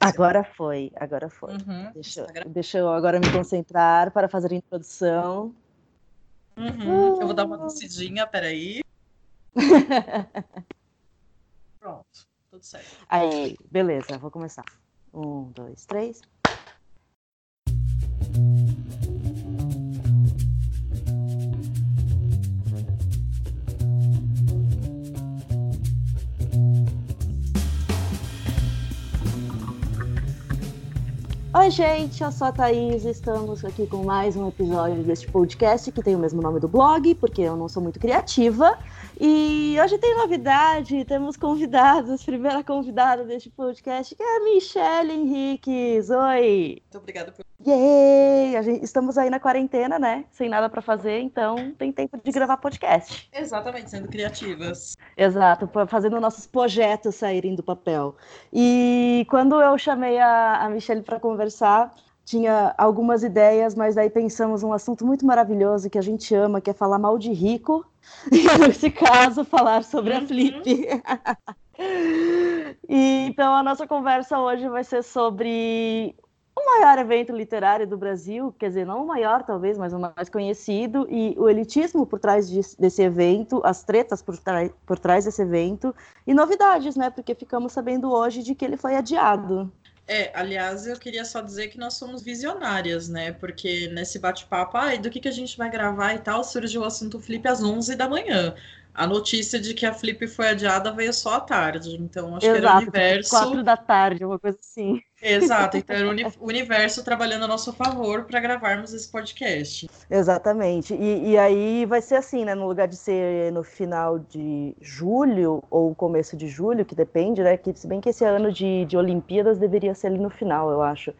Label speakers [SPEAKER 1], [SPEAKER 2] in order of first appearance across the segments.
[SPEAKER 1] Agora foi, agora foi.
[SPEAKER 2] Uhum,
[SPEAKER 1] Deixa, deixa eu agora me concentrar para fazer a introdução.
[SPEAKER 2] Uhum, Eu vou dar uma descidinha, peraí. Pronto, tudo certo.
[SPEAKER 1] Aí, beleza, vou começar. Um, dois, três. Oi, gente, eu sou a Thaís e estamos aqui com mais um episódio deste podcast que tem o mesmo nome do blog, porque eu não sou muito criativa. E hoje tem novidade, temos convidados. Primeira convidada deste podcast que é a Michelle Henriques. Oi!
[SPEAKER 2] Muito obrigada por.
[SPEAKER 1] Yay! A gente- estamos aí na quarentena, né? Sem nada para fazer, então tem tempo de gravar podcast.
[SPEAKER 2] Exatamente, sendo criativas.
[SPEAKER 1] Exato, fazendo nossos projetos saírem do papel. E quando eu chamei a, a Michelle para conversar, tinha algumas ideias, mas daí pensamos um assunto muito maravilhoso que a gente ama, que é falar mal de rico. E nesse caso, falar sobre a
[SPEAKER 2] Uhum.
[SPEAKER 1] Flip. E, então a nossa conversa hoje vai ser sobre o maior evento literário do Brasil, quer dizer, não o maior talvez, mas o mais conhecido, e o elitismo por trás desse evento, as tretas por, tra- por trás desse evento, e novidades, né? Porque ficamos sabendo hoje de que ele foi adiado.
[SPEAKER 2] É, aliás, eu queria só dizer que nós somos visionárias, né? Porque nesse bate-papo, ai, do que, que a gente vai gravar e tal, surgiu o assunto Flip às 11 da manhã. A notícia de que a Flip foi adiada veio só à tarde. Então, acho que era o
[SPEAKER 1] Exato,
[SPEAKER 2] universo.
[SPEAKER 1] quatro da tarde, uma coisa assim.
[SPEAKER 2] Exato, então era o uni- o universo trabalhando a nosso favor para gravarmos esse podcast.
[SPEAKER 1] Exatamente. E, e aí vai ser assim, né? No lugar de ser no final de julho ou começo de julho, que depende, né? Que, se bem que esse ano de, de Olimpíadas deveria ser ali no final, eu acho.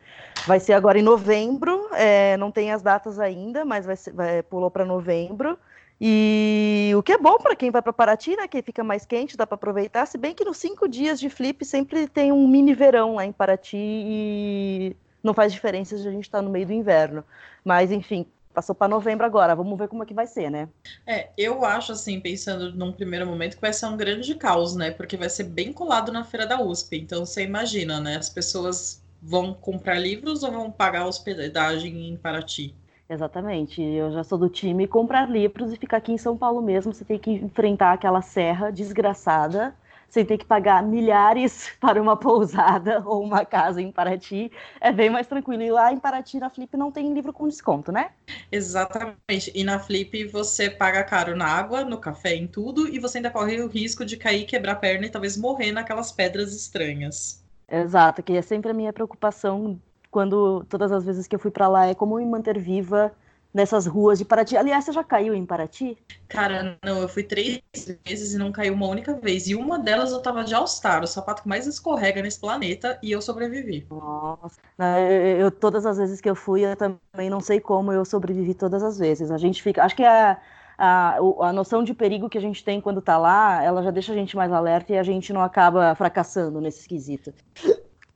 [SPEAKER 1] Vai ser agora em novembro, é, não tem as datas ainda, mas vai ser, vai, pulou para novembro. E o que é bom para quem vai para Paraty, né? Que fica mais quente, dá para aproveitar. Se bem que nos cinco dias de flip sempre tem um mini verão lá em Paraty e não faz diferença se a gente está no meio do inverno. Mas enfim, passou para novembro agora. Vamos ver como é que vai ser, né?
[SPEAKER 2] É, eu acho assim, pensando num primeiro momento, que vai ser um grande caos, né? Porque vai ser bem colado na feira da USP. Então você imagina, né? As pessoas vão comprar livros ou vão pagar hospedagem em Paraty?
[SPEAKER 1] Exatamente. Eu já sou do time comprar livros e ficar aqui em São Paulo mesmo. Você tem que enfrentar aquela serra desgraçada, sem ter que pagar milhares para uma pousada ou uma casa em Paraty. É bem mais tranquilo. E lá em Paraty, na Flip, não tem livro com desconto, né?
[SPEAKER 2] Exatamente. E na Flip você paga caro na água, no café, em tudo, e você ainda corre o risco de cair, quebrar a perna e talvez morrer naquelas pedras estranhas.
[SPEAKER 1] Exato, que é sempre a minha preocupação quando todas as vezes que eu fui para lá é como me manter viva nessas ruas de Paraty. Aliás, você já caiu em Paraty?
[SPEAKER 2] Cara, não, eu fui três vezes e não caiu uma única vez. E uma delas eu tava de All-Star, o sapato que mais escorrega nesse planeta, e eu sobrevivi.
[SPEAKER 1] Nossa, Não, eu, eu- todas as vezes que eu fui, eu também não sei como eu sobrevivi todas as vezes. A gente fica, acho que a, a, o- a noção de perigo que a gente tem quando tá lá, ela já deixa a gente mais alerta e a gente não acaba fracassando nesse esquisito.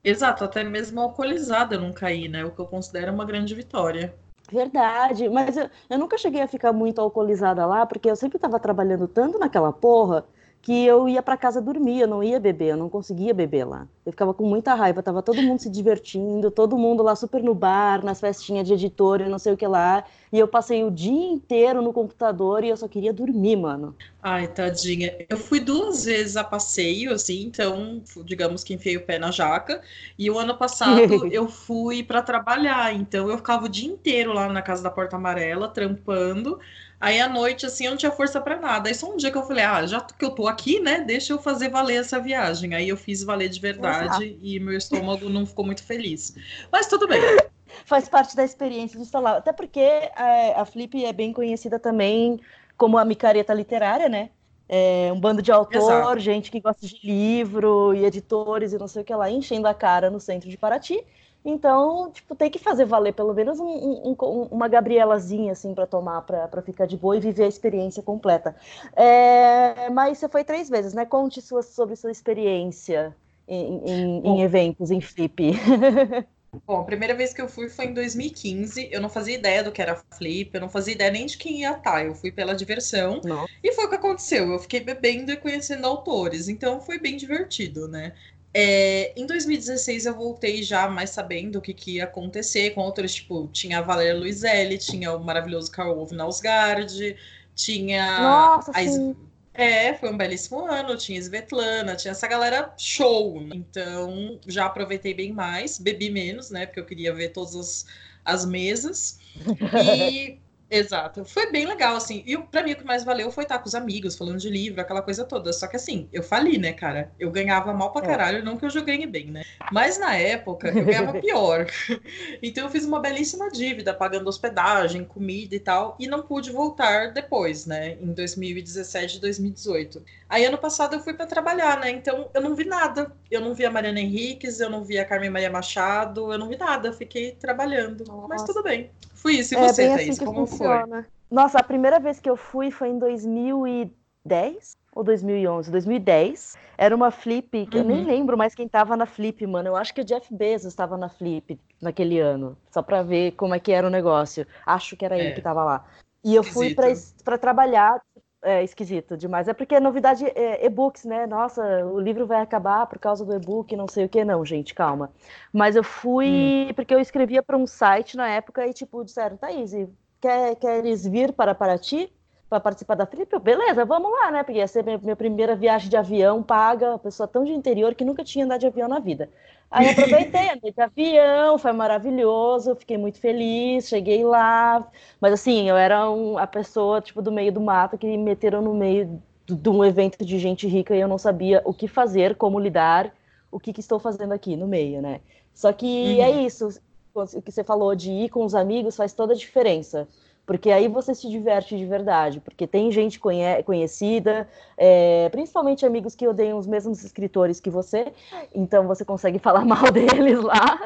[SPEAKER 2] Exato, até mesmo alcoolizada eu não caí, né? O que eu considero uma grande vitória.
[SPEAKER 1] Verdade, mas eu, eu nunca cheguei a ficar muito alcoolizada lá, porque eu sempre estava trabalhando tanto naquela porra que eu ia para casa dormir, eu não ia beber, eu não conseguia beber lá. Eu ficava com muita raiva, tava todo mundo se divertindo, todo mundo lá super no bar, nas festinhas de editor e não sei o que lá, e eu passei o dia inteiro no computador e eu só queria dormir, mano.
[SPEAKER 2] Ai, tadinha. Eu fui duas vezes a passeio, assim, então, digamos que enfiei o pé na jaca. E o ano passado eu fui para trabalhar, então eu ficava o dia inteiro lá na casa da Porta Amarela, trampando. Aí à noite, assim, eu não tinha força para nada. Aí só um dia que eu falei, ah, já que eu tô aqui, né, deixa eu fazer valer essa viagem. Aí eu fiz valer de verdade e meu estômago não ficou muito feliz. Mas tudo bem.
[SPEAKER 1] Faz parte da experiência de estar até porque a, a Flip é bem conhecida também como a micareta literária, né? É um bando de autor,
[SPEAKER 2] Exato.
[SPEAKER 1] gente que gosta de livro e editores e não sei o que lá, enchendo a cara no centro de Paraty. Então, tipo, tem que fazer valer pelo menos um- um- um- uma Gabrielazinha, assim, para tomar, para ficar de boa e viver a experiência completa. É, mas você foi três vezes, né? Conte sua, sobre sua experiência em, em- em
[SPEAKER 2] Bom.
[SPEAKER 1] eventos, em Flip.
[SPEAKER 2] Bom, a primeira vez que eu fui foi em 2015. Eu não fazia ideia do que era flip, eu não fazia ideia nem de quem ia estar. Eu fui pela diversão.
[SPEAKER 1] Não.
[SPEAKER 2] E foi o que aconteceu. Eu fiquei bebendo e conhecendo autores. Então foi bem divertido, né? É, em 2016 eu voltei já mais sabendo o que, que ia acontecer com outros, tipo, tinha a Valéria Luizelli, tinha o maravilhoso Carl Ove Nausgard, tinha
[SPEAKER 1] Nossa,
[SPEAKER 2] a,
[SPEAKER 1] sim.
[SPEAKER 2] é, foi um belíssimo ano. Tinha Svetlana, tinha essa galera show. né? Então, já aproveitei bem mais, bebi menos, né? Porque eu queria ver todas as, as mesas. E. Exato, foi bem legal, assim. E pra mim o que mais valeu foi estar com os amigos, falando de livro, aquela coisa toda. Só que assim, eu fali, né, cara? Eu ganhava mal pra
[SPEAKER 1] É.
[SPEAKER 2] caralho, não que eu ganhe bem, né? Mas na época eu ganhava pior. Então eu fiz uma belíssima dívida, pagando hospedagem, comida e tal, e não pude voltar depois, né? Em 2017 e 2018. Aí ano passado eu fui para trabalhar, né? Então eu não vi nada. Eu não vi a Mariana Henriques, eu não vi a Carmen Maria Machado, eu não vi nada. Fiquei trabalhando. Mas
[SPEAKER 1] Nossa.
[SPEAKER 2] tudo bem. Fui isso. E
[SPEAKER 1] É
[SPEAKER 2] você,
[SPEAKER 1] bem
[SPEAKER 2] Thaís?
[SPEAKER 1] assim que
[SPEAKER 2] como foi?
[SPEAKER 1] funciona. Nossa, a primeira vez que eu fui foi em 2010 ou 2011? 2010. Era uma flip que eu nem
[SPEAKER 2] Uhum.
[SPEAKER 1] lembro mais quem tava na flip, mano. Eu acho que o Jeff Bezos estava na flip naquele ano, só pra ver como é que era o negócio. Acho que era ele
[SPEAKER 2] É.
[SPEAKER 1] que tava lá. E eu fui pra
[SPEAKER 2] Esquisito.
[SPEAKER 1] para trabalhar. É esquisito demais. É porque é novidade é, e-books, né? Nossa, o livro vai acabar por causa do e-book, não sei o que, não, gente, calma. Mas eu fui
[SPEAKER 2] Hum.
[SPEAKER 1] porque eu escrevia para um site na época e, tipo, disseram, Thaís, quer, queres vir para Paraty para participar da Flip? Beleza, vamos lá, né? Porque ia ser minha, minha primeira viagem de avião paga, pessoa tão de interior que nunca tinha andado de avião na vida. Aí aproveitei, andei de avião, foi maravilhoso, fiquei muito feliz, cheguei lá. Mas assim, eu era um- a pessoa, tipo, do meio do mato que me meteram no meio de um evento de gente rica e eu não sabia o que fazer, como lidar, o que, que estou fazendo aqui no meio, né? Só que
[SPEAKER 2] Uhum.
[SPEAKER 1] é isso, o que você falou de ir com os amigos faz toda a diferença. Porque aí você se diverte de verdade, porque tem gente conhe- conhecida, é, principalmente amigos que odeiam os mesmos escritores que você, então você consegue falar mal deles lá.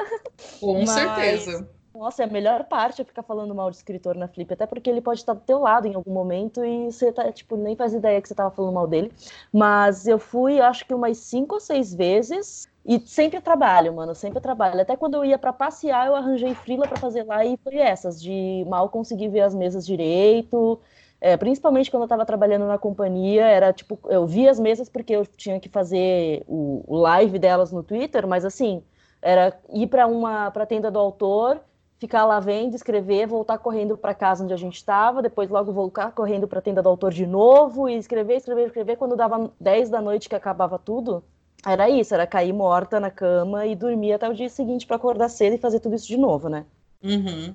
[SPEAKER 2] Com
[SPEAKER 1] Mas-
[SPEAKER 2] certeza.
[SPEAKER 1] Nossa, é a melhor parte é ficar falando mal de escritor na Flip, até porque ele pode estar do teu lado em algum momento e você tá, tipo, nem faz ideia que você tava falando mal dele. Mas eu fui, acho que umas cinco ou seis vezes e sempre trabalho, mano, sempre trabalho. Até quando eu ia para passear, eu arranjei frila para fazer lá e foi essas, de mal conseguir ver as mesas direito. É, principalmente quando eu estava trabalhando na companhia, era tipo, eu via as mesas porque eu tinha que fazer o, live delas no Twitter, mas assim, era ir para uma para tenda do autor, ficar lá vendo, escrever, voltar correndo para casa onde a gente estava, depois logo voltar correndo para a tenda do autor de novo e escrever, escrever, escrever. Quando dava 10 da noite que acabava tudo, era isso, era cair morta na cama e dormir até o dia seguinte para acordar cedo e fazer tudo isso de novo, né?
[SPEAKER 2] Uhum.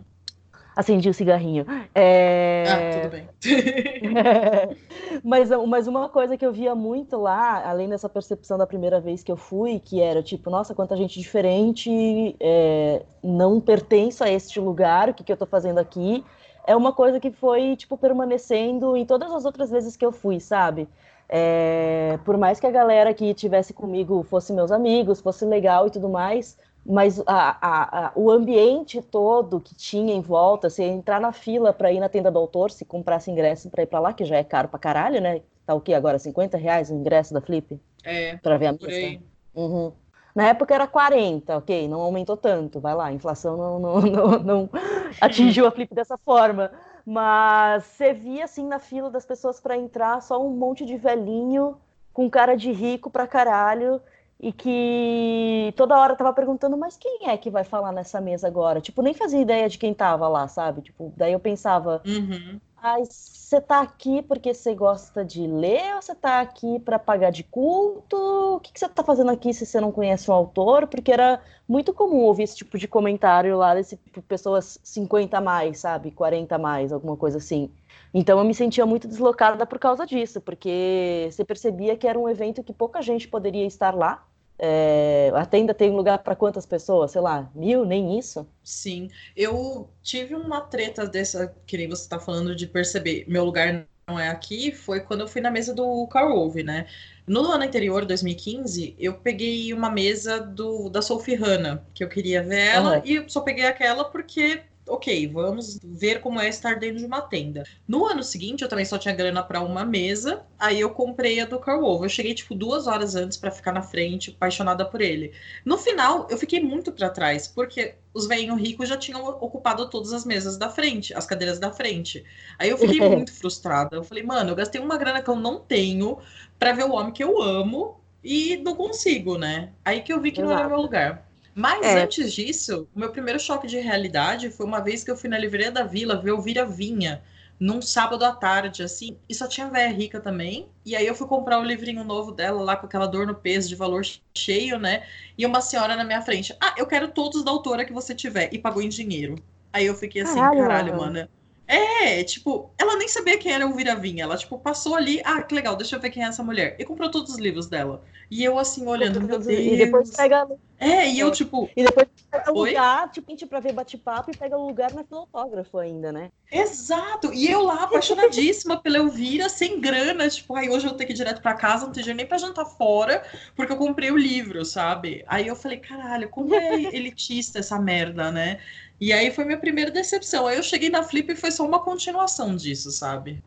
[SPEAKER 1] Acendi o cigarrinho. É...
[SPEAKER 2] Ah, tudo bem.
[SPEAKER 1] mas, mas uma coisa que eu via muito lá, além dessa percepção da primeira vez que eu fui, que era tipo, nossa, quanta gente diferente, é, não pertenço a este lugar, o que, que eu tô fazendo aqui, é uma coisa que foi, tipo, permanecendo em todas as outras vezes que eu fui, sabe? É, por mais que a galera que estivesse comigo fosse meus amigos, fosse legal e tudo mais, mas a, a, a, o ambiente todo que tinha em volta, se entrar na fila para ir na tenda do autor, se comprasse ingresso para ir para lá, que já é caro pra caralho, né? Tá o que agora? 50 reais o ingresso da Flip?
[SPEAKER 2] É,
[SPEAKER 1] Para ver a
[SPEAKER 2] aí.
[SPEAKER 1] Uhum. Na época era 40, ok, não aumentou tanto, vai lá, a inflação não, não, não, não atingiu a Flip dessa forma. Mas você via assim na fila das pessoas para entrar só um monte de velhinho com cara de rico pra caralho e que toda hora tava perguntando, mas quem é que vai falar nessa mesa agora? Tipo, nem fazia ideia de quem tava lá, sabe? Tipo, daí eu pensava,
[SPEAKER 2] Uhum.
[SPEAKER 1] Ah, você tá aqui porque você gosta de ler ou você tá aqui para pagar de culto? O que, que você tá fazendo aqui se você não conhece o autor? Porque era muito comum ouvir esse tipo de comentário lá desse tipo, pessoas 50 a mais, sabe? 40 a mais, alguma coisa assim. Então eu me sentia muito deslocada por causa disso, porque você percebia que era um evento que pouca gente poderia estar lá. É, a tenda tem lugar para quantas pessoas? Sei lá, mil, nem isso?
[SPEAKER 2] Sim, eu tive uma treta dessa, que nem você tá falando de perceber, meu lugar não é aqui, foi quando eu fui na mesa do Carl Ove, né? No ano anterior, 2015, eu peguei uma mesa do, da Sophie Hanna, que eu queria ver ela,
[SPEAKER 1] Aham.
[SPEAKER 2] e eu só peguei aquela porque, ok, vamos ver como é estar dentro de uma tenda. No ano seguinte, eu também só tinha grana para uma mesa, aí eu comprei a do Carl Ove. Eu cheguei, tipo, duas horas antes para ficar na frente, apaixonada por ele. No final, eu fiquei muito para trás, porque os velhinhos ricos já tinham ocupado todas as mesas da frente, as cadeiras da frente. Aí eu fiquei muito frustrada. Eu falei, mano, eu gastei uma grana que eu não tenho para ver o homem que eu amo e não consigo, né? Aí que eu vi que Exato. não era meu lugar. Mas é. antes disso, o meu primeiro choque de realidade foi uma vez que eu fui na livraria da Vila ver o Vira Vinha num sábado à tarde, assim, e só tinha véia rica também. E aí eu fui comprar o livrinho novo dela lá com aquela dor no peso de valor cheio, né? E uma senhora na minha frente, ah, eu quero todos da autora que você tiver, e pagou em dinheiro. Aí eu fiquei assim, caralho, caralho mano. É, tipo, ela nem sabia quem era o Viravinha. Ela, tipo, passou ali, ah, que legal, deixa eu ver quem é essa mulher. E comprou todos os livros dela. E eu, assim, olhando, meu Deus.
[SPEAKER 1] E depois pega.
[SPEAKER 2] É, e eu, tipo.
[SPEAKER 1] E depois pega o lugar, tipo, gente pra ver bate-papo e pega o lugar na filógrafo ainda, né?
[SPEAKER 2] Exato. E eu lá, apaixonadíssima pela Elvira, sem grana, tipo, aí hoje eu tenho que ir direto pra casa, não tenho dinheiro nem pra jantar fora, porque eu comprei o livro, sabe? Aí eu falei, caralho, como é elitista essa merda, né? E aí foi minha primeira decepção. Aí eu cheguei na Flip e foi só uma continuação disso, sabe?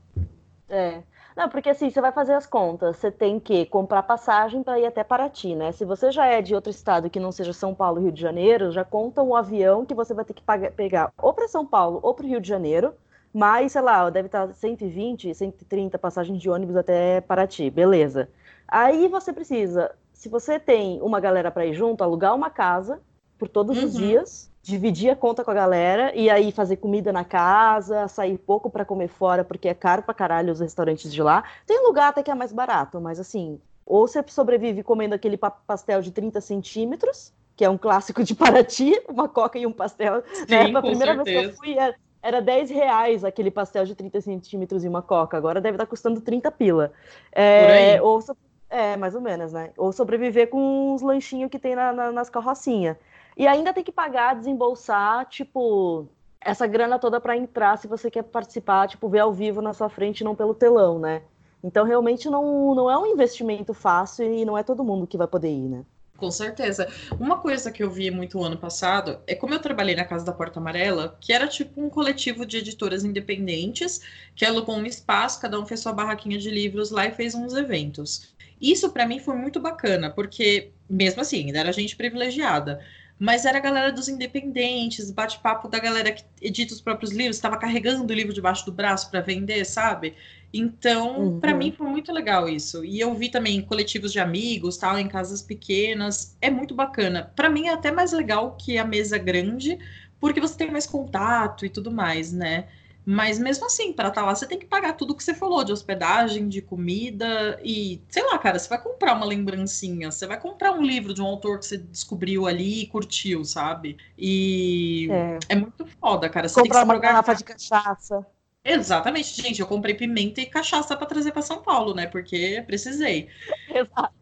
[SPEAKER 1] É. Não, porque assim, você vai fazer as contas, você tem que comprar passagem para ir até Paraty, né? Se você já é de outro estado que não seja São Paulo, Rio de Janeiro, já conta um avião que você vai ter que pagar, pegar ou para São Paulo ou para o Rio de Janeiro, mas, sei lá, deve estar 120, 130 passagens de ônibus até Paraty, beleza. Aí você precisa, se você tem uma galera para ir junto, alugar uma casa por todos uhum. os dias dividir a conta com a galera e aí fazer comida na casa, sair pouco para comer fora, porque é caro pra caralho os restaurantes de lá. Tem lugar até que é mais barato, mas assim, ou você sobrevive comendo aquele pastel de 30 centímetros, que é um clássico de Paraty, uma coca e um pastel.
[SPEAKER 2] Sim, né? A primeira
[SPEAKER 1] certeza. vez que eu fui era, era 10 reais aquele pastel de 30 centímetros e uma coca, agora deve estar custando 30 pila. É, ou, é, mais ou menos, né? Ou sobreviver com uns lanchinhos que tem na, na, nas carrocinhas. E ainda tem que pagar, desembolsar, tipo, essa grana toda para entrar se você quer participar, tipo, ver ao vivo na sua frente, não pelo telão, né? Então, realmente, não, não é um investimento fácil e não é todo mundo que vai poder ir, né?
[SPEAKER 2] Com certeza. Uma coisa que eu vi muito ano passado é como eu trabalhei na Casa da Porta Amarela, que era tipo um coletivo de editoras independentes que alugou um espaço, cada um fez sua barraquinha de livros lá e fez uns eventos. Isso para mim foi muito bacana, porque mesmo assim, ainda era gente privilegiada mas era a galera dos independentes, bate-papo da galera que edita os próprios livros, estava carregando o livro debaixo do braço para vender, sabe? Então, uhum. para mim foi muito legal isso. E eu vi também coletivos de amigos, tal, em casas pequenas. É muito bacana. Para mim é até mais legal que a mesa grande, porque você tem mais contato e tudo mais, né? Mas mesmo assim, para estar tá lá, você tem que pagar tudo que você falou de hospedagem, de comida e, sei lá, cara, você vai comprar uma lembrancinha, você vai comprar um livro de um autor que você descobriu ali e curtiu, sabe? E é, é muito foda, cara.
[SPEAKER 1] Você comprar tem que uma garrafa de cachaça.
[SPEAKER 2] Exatamente, gente. Eu comprei pimenta e cachaça para trazer para São Paulo, né? Porque precisei.
[SPEAKER 1] Exato.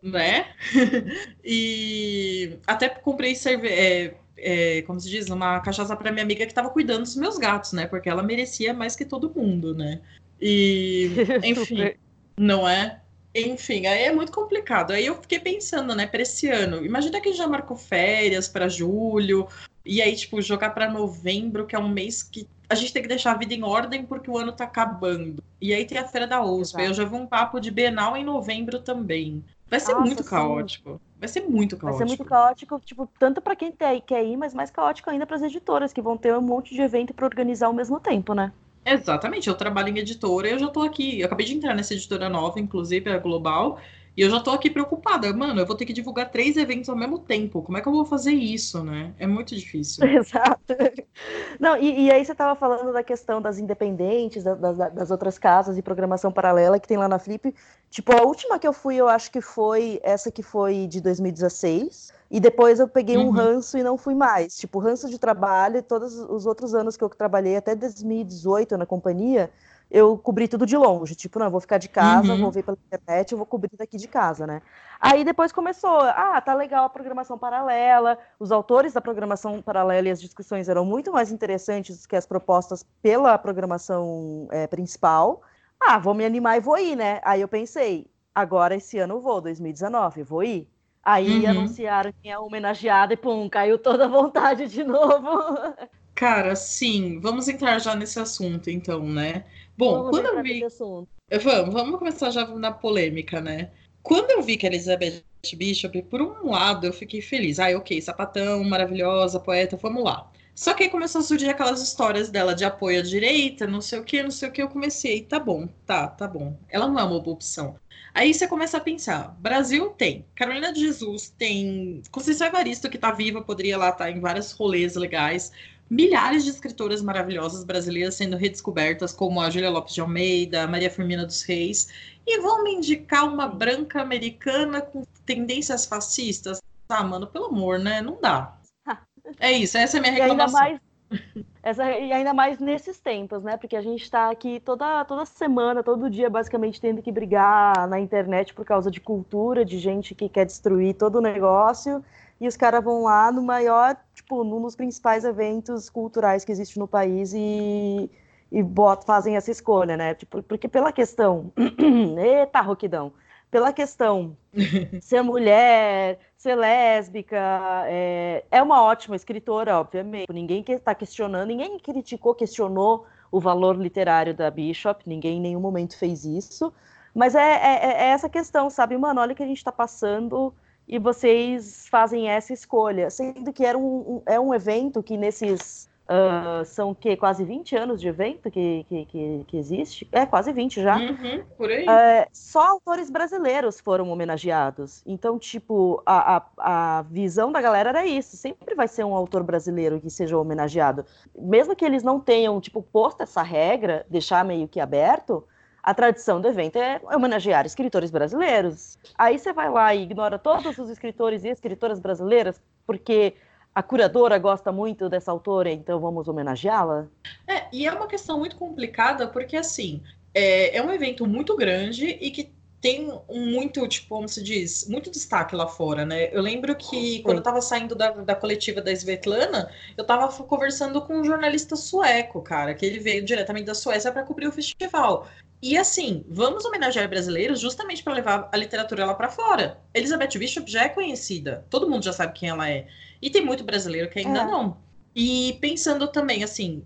[SPEAKER 2] Né? e até comprei cerveja. É, é, como se diz, uma cachaça para minha amiga que estava cuidando dos meus gatos, né? Porque ela merecia mais que todo mundo, né? E, enfim, não é? Enfim, aí é muito complicado. Aí eu fiquei pensando, né, para esse ano. Imagina que já marcou férias para julho, e aí, tipo, jogar para novembro, que é um mês que a gente tem que deixar a vida em ordem porque o ano tá acabando. E aí tem a Feira da USP. Exato. Eu já vi um papo de Bienal em novembro também. Vai ser Nossa, muito caótico. Sim. Vai ser muito caótico.
[SPEAKER 1] Vai ser muito caótico, tipo, tanto para quem quer ir, mas mais caótico ainda para as editoras, que vão ter um monte de evento para organizar ao mesmo tempo, né?
[SPEAKER 2] Exatamente, eu trabalho em editora e eu já tô aqui. Eu acabei de entrar nessa editora nova, inclusive, a Global, e eu já tô aqui preocupada. Mano, eu vou ter que divulgar três eventos ao mesmo tempo. Como é que eu vou fazer isso, né? É muito difícil.
[SPEAKER 1] Exato. Não, e, e aí você tava falando da questão das independentes, das, das, outras casas e programação paralela que tem lá na Flip. Tipo, a última que eu fui, eu acho que foi essa que foi de 2016. E depois eu peguei uhum. um ranço e não fui mais. Tipo, ranço de trabalho, todos os outros anos que eu trabalhei, até 2018 na companhia, eu cobri tudo de longe. Tipo, não, eu vou ficar de casa, uhum. vou ver pela internet, eu vou cobrir daqui de casa, né? Aí depois começou, ah, tá legal a programação paralela, os autores da programação paralela e as discussões eram muito mais interessantes que as propostas pela programação é, principal. Ah, vou me animar e vou ir, né? Aí eu pensei, agora esse ano eu vou, 2019, vou ir. Aí uhum. anunciaram quem é homenageada e pum, caiu toda a vontade de novo.
[SPEAKER 2] Cara, sim, vamos entrar já nesse assunto, então, né? Bom, vamos quando eu vi. Vamos, vamos começar já na polêmica, né? Quando eu vi que a Elizabeth Bishop, por um lado, eu fiquei feliz. Ah, ok, sapatão, maravilhosa, poeta, vamos lá. Só que aí começou a surgir aquelas histórias dela de apoio à direita, não sei o que, não sei o que. Eu comecei, tá bom, tá, tá bom. Ela não é uma boa opção. Aí você começa a pensar: Brasil tem, Carolina de Jesus tem, Conceição Evaristo, que está viva, poderia lá estar tá em vários rolês legais. Milhares de escritoras maravilhosas brasileiras sendo redescobertas, como a Júlia Lopes de Almeida, Maria Firmina dos Reis, e vão me indicar uma branca americana com tendências fascistas? Ah, mano, pelo amor, né? Não dá. É isso, essa é a minha reclamação.
[SPEAKER 1] E ainda mais, essa, e ainda mais nesses tempos, né? Porque a gente está aqui toda, toda semana, todo dia, basicamente, tendo que brigar na internet por causa de cultura, de gente que quer destruir todo o negócio. E os caras vão lá no maior, tipo, num dos principais eventos culturais que existe no país e, e bot, fazem essa escolha, né? Tipo, porque pela questão. Eita, roquidão! pela questão ser mulher, ser lésbica, é, é uma ótima escritora, obviamente. Ninguém que está questionando, ninguém criticou, questionou o valor literário da Bishop, ninguém em nenhum momento fez isso. Mas é, é, é essa questão, sabe, mano? Olha o que a gente está passando e vocês fazem essa escolha, sendo que era um, é um evento que nesses Uh, são que quase 20 anos de evento que, que, que, que existe? É, quase 20 já.
[SPEAKER 2] Uhum, por aí.
[SPEAKER 1] Uh, só autores brasileiros foram homenageados. Então, tipo, a, a, a, visão da galera era isso. Sempre vai ser um autor brasileiro que seja homenageado. Mesmo que eles não tenham, tipo, posto essa regra, deixar meio que aberto, a tradição do evento é homenagear escritores brasileiros. Aí você vai lá e ignora todos os escritores e escritoras brasileiras, porque a curadora gosta muito dessa autora, então vamos homenageá-la?
[SPEAKER 2] É, e é uma questão muito complicada, porque assim, é, é um evento muito grande e que tem muito, tipo, como se diz, muito destaque lá fora, né? Eu lembro que quando eu tava saindo da, da coletiva da Svetlana, eu tava conversando com um jornalista sueco, cara, que ele veio diretamente da Suécia para cobrir o festival. E assim, vamos homenagear brasileiros justamente para levar a literatura lá para fora. Elizabeth Bishop já é conhecida, todo mundo já sabe quem ela é. E tem muito brasileiro que ainda é. não. E pensando também, assim,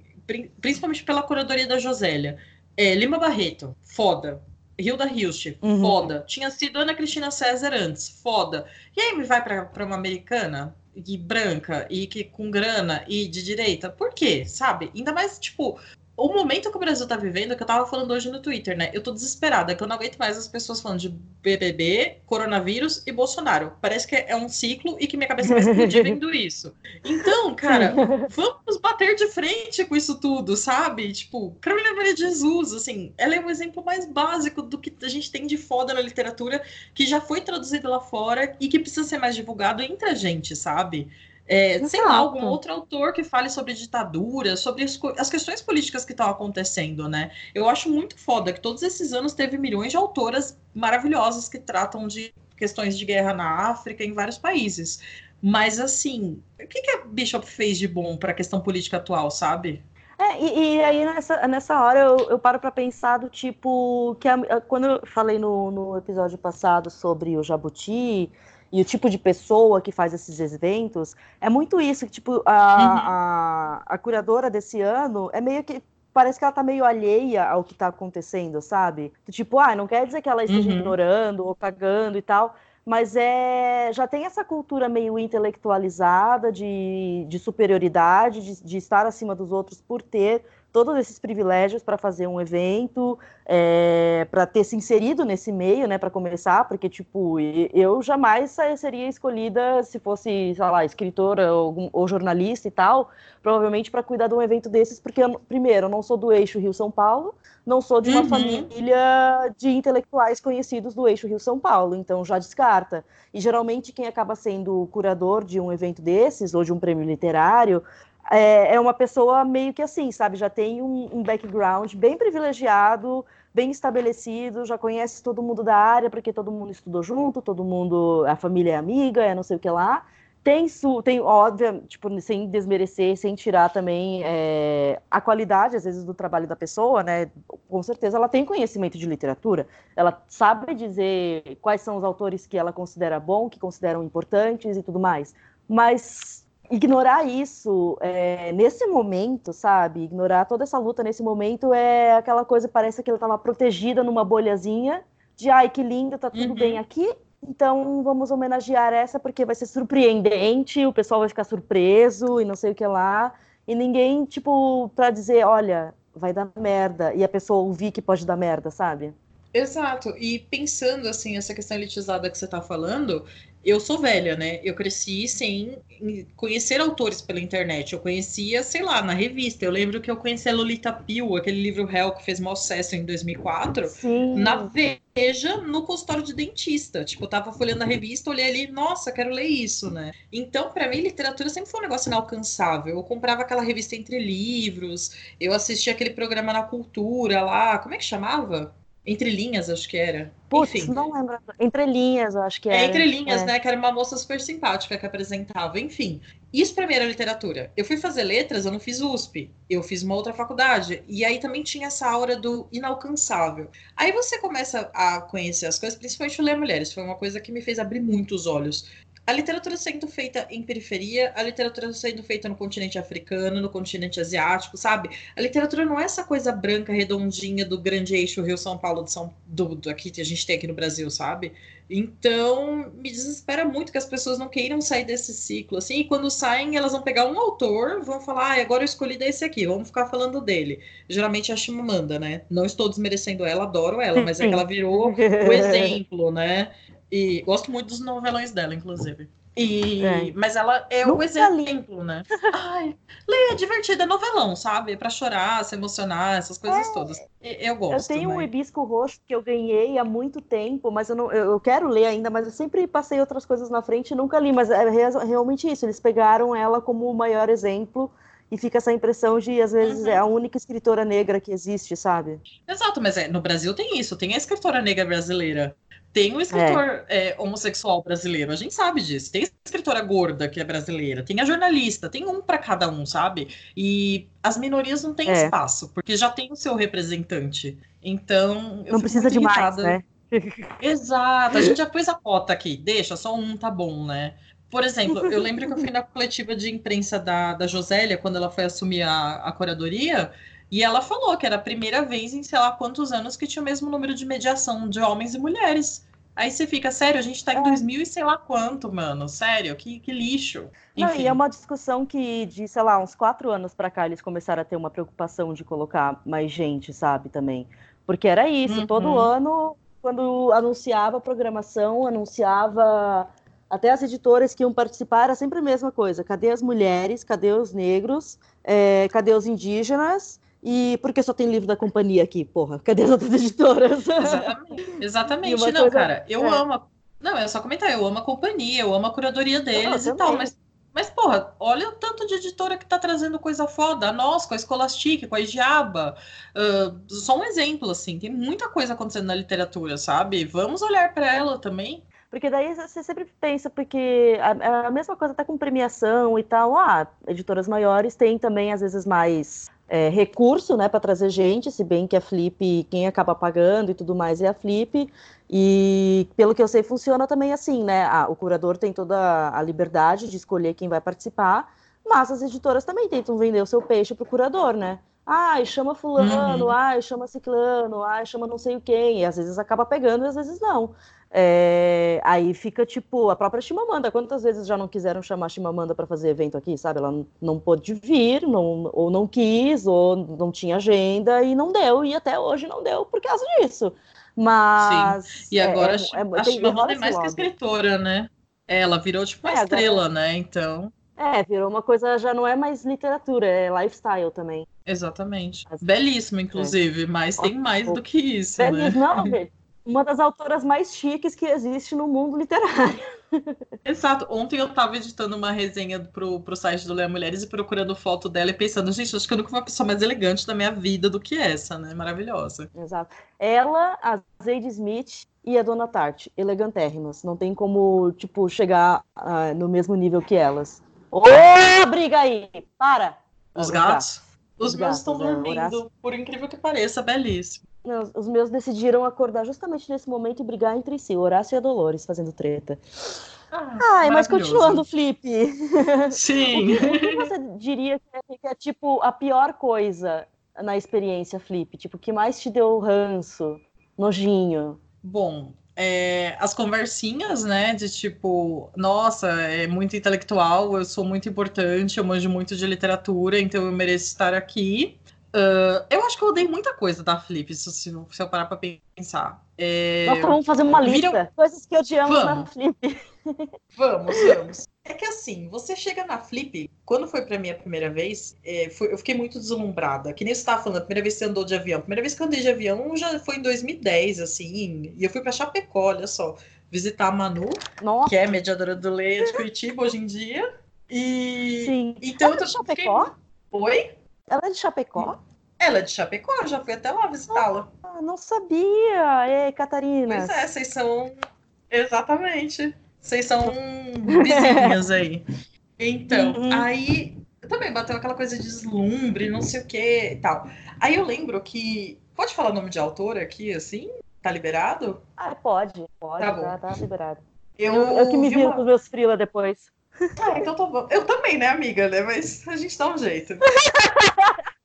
[SPEAKER 2] principalmente pela curadoria da Josélia, é, Lima Barreto, foda. Hilda Hilst, uhum. foda. Tinha sido Ana Cristina César antes, foda. E aí me vai para uma americana e branca e que com grana e de direita. Por quê? Sabe? Ainda mais, tipo, o momento que o Brasil tá vivendo, que eu tava falando hoje no Twitter, né? Eu tô desesperada, que eu não aguento mais as pessoas falando de BBB, coronavírus e Bolsonaro. Parece que é um ciclo e que minha cabeça vai explodir vendo isso. Então, cara, vamos bater de frente com isso tudo, sabe? Tipo, Carolina Maria de Jesus, assim, ela é um exemplo mais básico do que a gente tem de foda na literatura, que já foi traduzido lá fora e que precisa ser mais divulgado entre a gente, sabe? É, sei lá, algum outro autor que fale sobre ditadura, sobre as, as questões políticas que estão acontecendo, né? Eu acho muito foda que todos esses anos teve milhões de autoras maravilhosas que tratam de questões de guerra na África, em vários países. Mas, assim, o que, que a Bishop fez de bom para a questão política atual, sabe?
[SPEAKER 1] É, e, e, aí nessa, nessa hora eu, eu paro para pensar do tipo que a, quando eu falei no, no episódio passado sobre o Jabuti, e o tipo de pessoa que faz esses eventos, é muito isso, tipo, a, uhum. a, a, curadora desse ano é meio que, parece que ela tá meio alheia ao que tá acontecendo, sabe? Tipo, ah, não quer dizer que ela esteja uhum. ignorando ou cagando e tal, mas é já tem essa cultura meio intelectualizada de, de superioridade, de, de estar acima dos outros por ter todos esses privilégios para fazer um evento, é, para ter se inserido nesse meio, né, para começar, porque, tipo, eu jamais seria escolhida se fosse, sei lá, escritora ou, ou jornalista e tal, provavelmente para cuidar de um evento desses, porque, eu, primeiro, eu não sou do eixo Rio-São Paulo, não sou de uma uhum. família de intelectuais conhecidos do eixo Rio-São Paulo, então já descarta. E geralmente quem acaba sendo curador de um evento desses, ou de um prêmio literário, é, é uma pessoa meio que assim, sabe? Já tem um, um, background bem privilegiado, bem estabelecido, já conhece todo mundo da área, porque todo mundo estudou junto, todo mundo, a família é amiga, é não sei o que lá. Tem, su, tem óbvio, tipo, sem desmerecer, sem tirar também é, a qualidade, às vezes, do trabalho da pessoa, né? Com certeza ela tem conhecimento de literatura, ela sabe dizer quais são os autores que ela considera bom, que consideram importantes e tudo mais. Mas ignorar isso é, nesse momento, sabe? Ignorar toda essa luta nesse momento é aquela coisa, parece que ela estava protegida numa bolhazinha de ai, que linda, tá tudo uhum. bem aqui. Então vamos homenagear essa porque vai ser surpreendente, o pessoal vai ficar surpreso e não sei o que lá. E ninguém, tipo, pra dizer, olha, vai dar merda. E a pessoa ouvir que pode dar merda, sabe?
[SPEAKER 2] Exato. E pensando assim, essa questão elitizada que você está falando, eu sou velha, né? Eu cresci sem conhecer autores pela internet. Eu conhecia, sei lá, na revista. Eu lembro que eu conheci a Lolita Pill, aquele livro Hell que fez maior sucesso em 2004, Sim. na Veja, no consultório de dentista. Tipo, eu tava folhando a revista, olhei ali, nossa, quero ler isso, né? Então, para mim, literatura sempre foi um negócio inalcançável. Eu comprava aquela revista Entre Livros, eu assistia aquele programa na Cultura lá, como é que chamava? Entre linhas, acho que era.
[SPEAKER 1] Putz, Enfim. não lembro. Entre linhas, eu acho que
[SPEAKER 2] é,
[SPEAKER 1] era.
[SPEAKER 2] É, entre linhas, é. né? Que era uma moça super simpática que apresentava. Enfim, isso pra mim era literatura. Eu fui fazer letras, eu não fiz USP. Eu fiz uma outra faculdade. E aí também tinha essa aura do inalcançável. Aí você começa a conhecer as coisas, principalmente o Ler Mulheres. Foi uma coisa que me fez abrir muitos olhos a literatura sendo feita em periferia, a literatura sendo feita no continente africano, no continente asiático, sabe? A literatura não é essa coisa branca, redondinha do grande eixo Rio-São Paulo de São do, do aqui que a gente tem aqui no Brasil, sabe? Então, me desespera muito que as pessoas não queiram sair desse ciclo, assim, e quando saem, elas vão pegar um autor, vão falar, ah, agora eu escolhi desse aqui, vamos ficar falando dele. Geralmente é a Chimamanda, né? Não estou desmerecendo ela, adoro ela, mas é que ela virou o exemplo, né? E gosto muito dos novelões dela, inclusive. E, é. Mas ela é o exemplo, né? Ai, ler é divertido, é novelão, sabe? Pra chorar, se emocionar, essas coisas é. todas. Eu gosto.
[SPEAKER 1] Eu tenho
[SPEAKER 2] né?
[SPEAKER 1] um hibisco roxo que eu ganhei há muito tempo, mas eu, não, eu quero ler ainda, mas eu sempre passei outras coisas na frente e nunca li. Mas é realmente isso, eles pegaram ela como o maior exemplo e fica essa impressão de, às vezes, uhum. é a única escritora negra que existe, sabe?
[SPEAKER 2] Exato, mas é, no Brasil tem isso, tem a escritora negra brasileira. Tem um escritor é. É, homossexual brasileiro, a gente sabe disso. Tem escritora gorda que é brasileira, tem a jornalista, tem um para cada um, sabe? E as minorias não têm é. espaço, porque já tem o seu representante. Então,
[SPEAKER 1] não precisa de mais, né?
[SPEAKER 2] Exato, a gente já pôs a cota aqui, deixa, só um tá bom, né? Por exemplo, eu lembro que eu fui na coletiva de imprensa da, da Josélia, quando ela foi assumir a, a curadoria, e ela falou que era a primeira vez em sei lá quantos anos que tinha o mesmo número de mediação de homens e mulheres. Aí você fica, sério, a gente tá em é. 2000 e sei lá quanto, mano. Sério, que, que lixo.
[SPEAKER 1] Não, e é uma discussão que, de, sei lá, uns quatro anos para cá, eles começaram a ter uma preocupação de colocar mais gente, sabe, também. Porque era isso, uhum. todo ano, quando anunciava a programação, anunciava até as editoras que iam participar, era sempre a mesma coisa. Cadê as mulheres? Cadê os negros? É, cadê os indígenas? E porque só tem livro da companhia aqui, porra? Cadê as outras editoras?
[SPEAKER 2] Exatamente. Exatamente. Não, coisa... cara, eu é. amo. Não, é só comentar, eu amo a companhia, eu amo a curadoria deles e tal, mas, mas, porra, olha o tanto de editora que tá trazendo coisa foda. A nós, com a Scholastic, com a Diaba. Uh, só um exemplo, assim, tem muita coisa acontecendo na literatura, sabe? Vamos olhar para ela também.
[SPEAKER 1] Porque daí você sempre pensa, porque a, a mesma coisa tá com premiação e tal. Ah, editoras maiores têm também, às vezes, mais é, recurso né, para trazer gente, se bem que a Flip, quem acaba pagando e tudo mais é a Flip. E pelo que eu sei, funciona também assim, né? O curador tem toda a liberdade de escolher quem vai participar, mas as editoras também tentam vender o seu peixe para o curador, né? Ai, chama fulano, uhum. ai, chama ciclano, ai, chama não sei o quem, e às vezes acaba pegando e às vezes não. É, aí fica tipo a própria Chimamanda. Quantas vezes já não quiseram chamar a Chimamanda para fazer evento aqui, sabe? Ela não, não pôde vir, não, ou não quis, ou não tinha agenda e não deu. E até hoje não deu por causa disso. Mas.
[SPEAKER 2] Sim. E agora é, é, a Chimamanda é mais que escritora, né? Ela virou tipo uma é, estrela, agora... né? Então.
[SPEAKER 1] É, virou uma coisa, já não é mais literatura, é lifestyle também.
[SPEAKER 2] Exatamente. Belíssimo, inclusive, é. mas tem mais do que isso. Belíssimo,
[SPEAKER 1] né? não, uma das autoras mais chiques que existe no mundo literário.
[SPEAKER 2] Exato. Ontem eu estava editando uma resenha pro, pro site do Leia Mulheres e procurando foto dela e pensando, gente, acho que eu nunca fui uma pessoa mais elegante da minha vida do que essa, né? Maravilhosa.
[SPEAKER 1] Exato. Ela, a Zadie Smith e a Dona Tarte, elegantérrimas. Não tem como, tipo, chegar uh, no mesmo nível que elas. Ô, oh, briga aí! Para!
[SPEAKER 2] Os gatos? Os, Os meus gatos, estão é, dormindo, por incrível que pareça, belíssimo.
[SPEAKER 1] Os meus decidiram acordar justamente nesse momento e brigar entre si, Horácio e a Dolores fazendo treta. Ah, Ai, mas continuando, Flip.
[SPEAKER 2] Sim.
[SPEAKER 1] o, que, o, que, você diria que é, que é, tipo a pior coisa na experiência, Flip? Tipo, o que mais te deu ranço, nojinho?
[SPEAKER 2] Bom, é, as conversinhas, né? De tipo, nossa, é muito intelectual, eu sou muito importante, eu manjo muito de literatura, então eu mereço estar aqui. Uh, eu acho que eu odeio muita coisa da Flip, se, se eu parar pra pensar. É...
[SPEAKER 1] Nossa, vamos fazer uma lista. Viram... Coisas que odiamos vamos. na Flip.
[SPEAKER 2] Vamos, vamos. É que assim, você chega na Flip, quando foi pra mim a primeira vez, é, foi, eu fiquei muito deslumbrada. Que nem você tava falando, a primeira vez que você andou de avião. A primeira vez que eu andei de avião já foi em 2010, assim, e eu fui pra Chapecó, olha só, visitar a Manu, Nossa. que é mediadora do Leia de Curitiba hoje em dia. E.
[SPEAKER 1] Sim.
[SPEAKER 2] Então
[SPEAKER 1] Ela eu tô... é Chapecó?
[SPEAKER 2] Fiquei... Oi?
[SPEAKER 1] Ela é de Chapecó?
[SPEAKER 2] Ela é de Chapecó, já fui até lá visitá-la.
[SPEAKER 1] Ah, não sabia. Ei, Catarina.
[SPEAKER 2] Pois é, vocês são. Exatamente. Vocês são vizinhas aí. Então, uhum. aí também bateu aquela coisa de deslumbre, não sei o que e tal. Aí eu lembro que. Pode falar o nome de autor aqui, assim? Tá liberado?
[SPEAKER 1] Ah, pode, pode, tá, tá, tá liberado. Eu, eu, eu que me viro uma... com os meus frila depois.
[SPEAKER 2] Ah, então tá bom. Eu também, né, amiga, né? Mas a gente dá um jeito.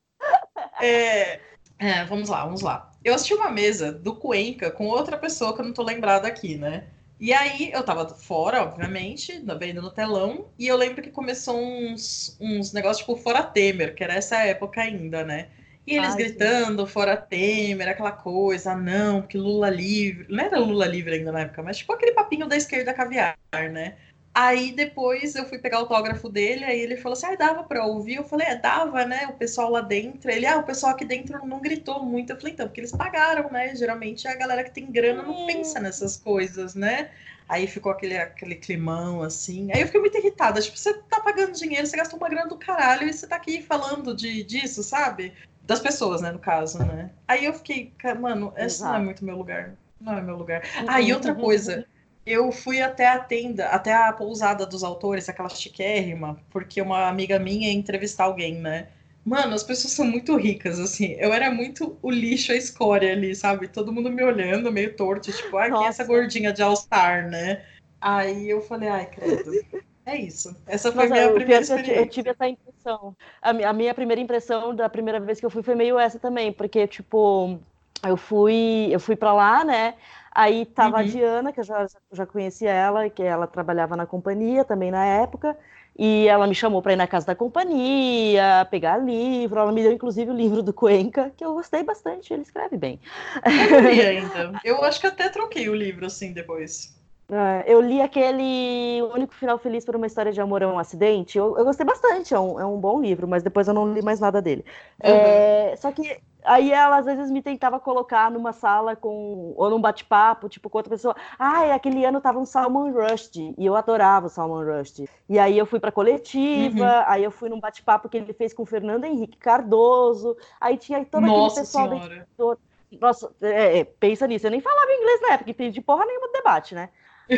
[SPEAKER 2] é, é, vamos lá, vamos lá. Eu assisti uma mesa do Cuenca com outra pessoa que eu não tô lembrada aqui, né? E aí eu tava fora, obviamente, vendo no telão, e eu lembro que começou uns, uns negócios tipo Fora Temer, que era essa época ainda, né? E eles Ai, gritando, fora Temer, aquela coisa, não, que Lula livre. Não era Lula livre ainda na época, mas tipo aquele papinho da esquerda caviar, né? Aí depois eu fui pegar o autógrafo dele, aí ele falou assim: ah, dava pra ouvir? Eu falei: é, dava, né? O pessoal lá dentro. Ele, ah, o pessoal aqui dentro não gritou muito. Eu falei: então, porque eles pagaram, né? Geralmente a galera que tem grana não pensa nessas coisas, né? Aí ficou aquele, aquele climão, assim. Aí eu fiquei muito irritada. Tipo, você tá pagando dinheiro, você gastou uma grana do caralho e você tá aqui falando de, disso, sabe? Das pessoas, né, no caso, né? Aí eu fiquei, mano, esse não é muito meu lugar. Não é meu lugar. Ah, e outra coisa eu fui até a tenda, até a pousada dos autores, aquela chiquérrima, porque uma amiga minha ia entrevistar alguém, né? Mano, as pessoas são muito ricas, assim. Eu era muito o lixo, a escória ali, sabe? Todo mundo me olhando, meio torto, tipo, ai, quem é essa gordinha de All-Star, né? Aí eu falei, ai, credo. É isso. Essa foi a minha primeira experiência.
[SPEAKER 1] Eu tive essa impressão. A, a minha primeira impressão da primeira vez que eu fui foi meio essa também, porque, tipo, eu fui, eu fui para lá, né? Aí tava uhum. a Diana, que eu já, já conhecia ela, que ela trabalhava na companhia também na época, e ela me chamou para ir na casa da companhia, pegar livro. Ela me deu inclusive o livro do Cuenca, que eu gostei bastante, ele escreve bem.
[SPEAKER 2] Eu. Eu acho que até troquei o livro assim depois.
[SPEAKER 1] É, eu li aquele O Único Final Feliz por uma História de Amor é um Acidente. Eu, eu gostei bastante, é um, é um, bom livro, mas depois eu não li mais nada dele. Uhum. É, só que Aí ela às vezes me tentava colocar numa sala com ou num bate-papo, tipo, com outra pessoa. Ah, aquele ano tava um Salman Rushdie e eu adorava o Salman Rushdie. E aí eu fui para coletiva, uhum. aí eu fui num bate-papo que ele fez com o Fernando Henrique Cardoso. Aí tinha todo
[SPEAKER 2] Nossa
[SPEAKER 1] aquele pessoal
[SPEAKER 2] senhora.
[SPEAKER 1] Nossa, é, é, pensa nisso. Eu nem falava inglês na época, entendi porra nenhuma do debate, né?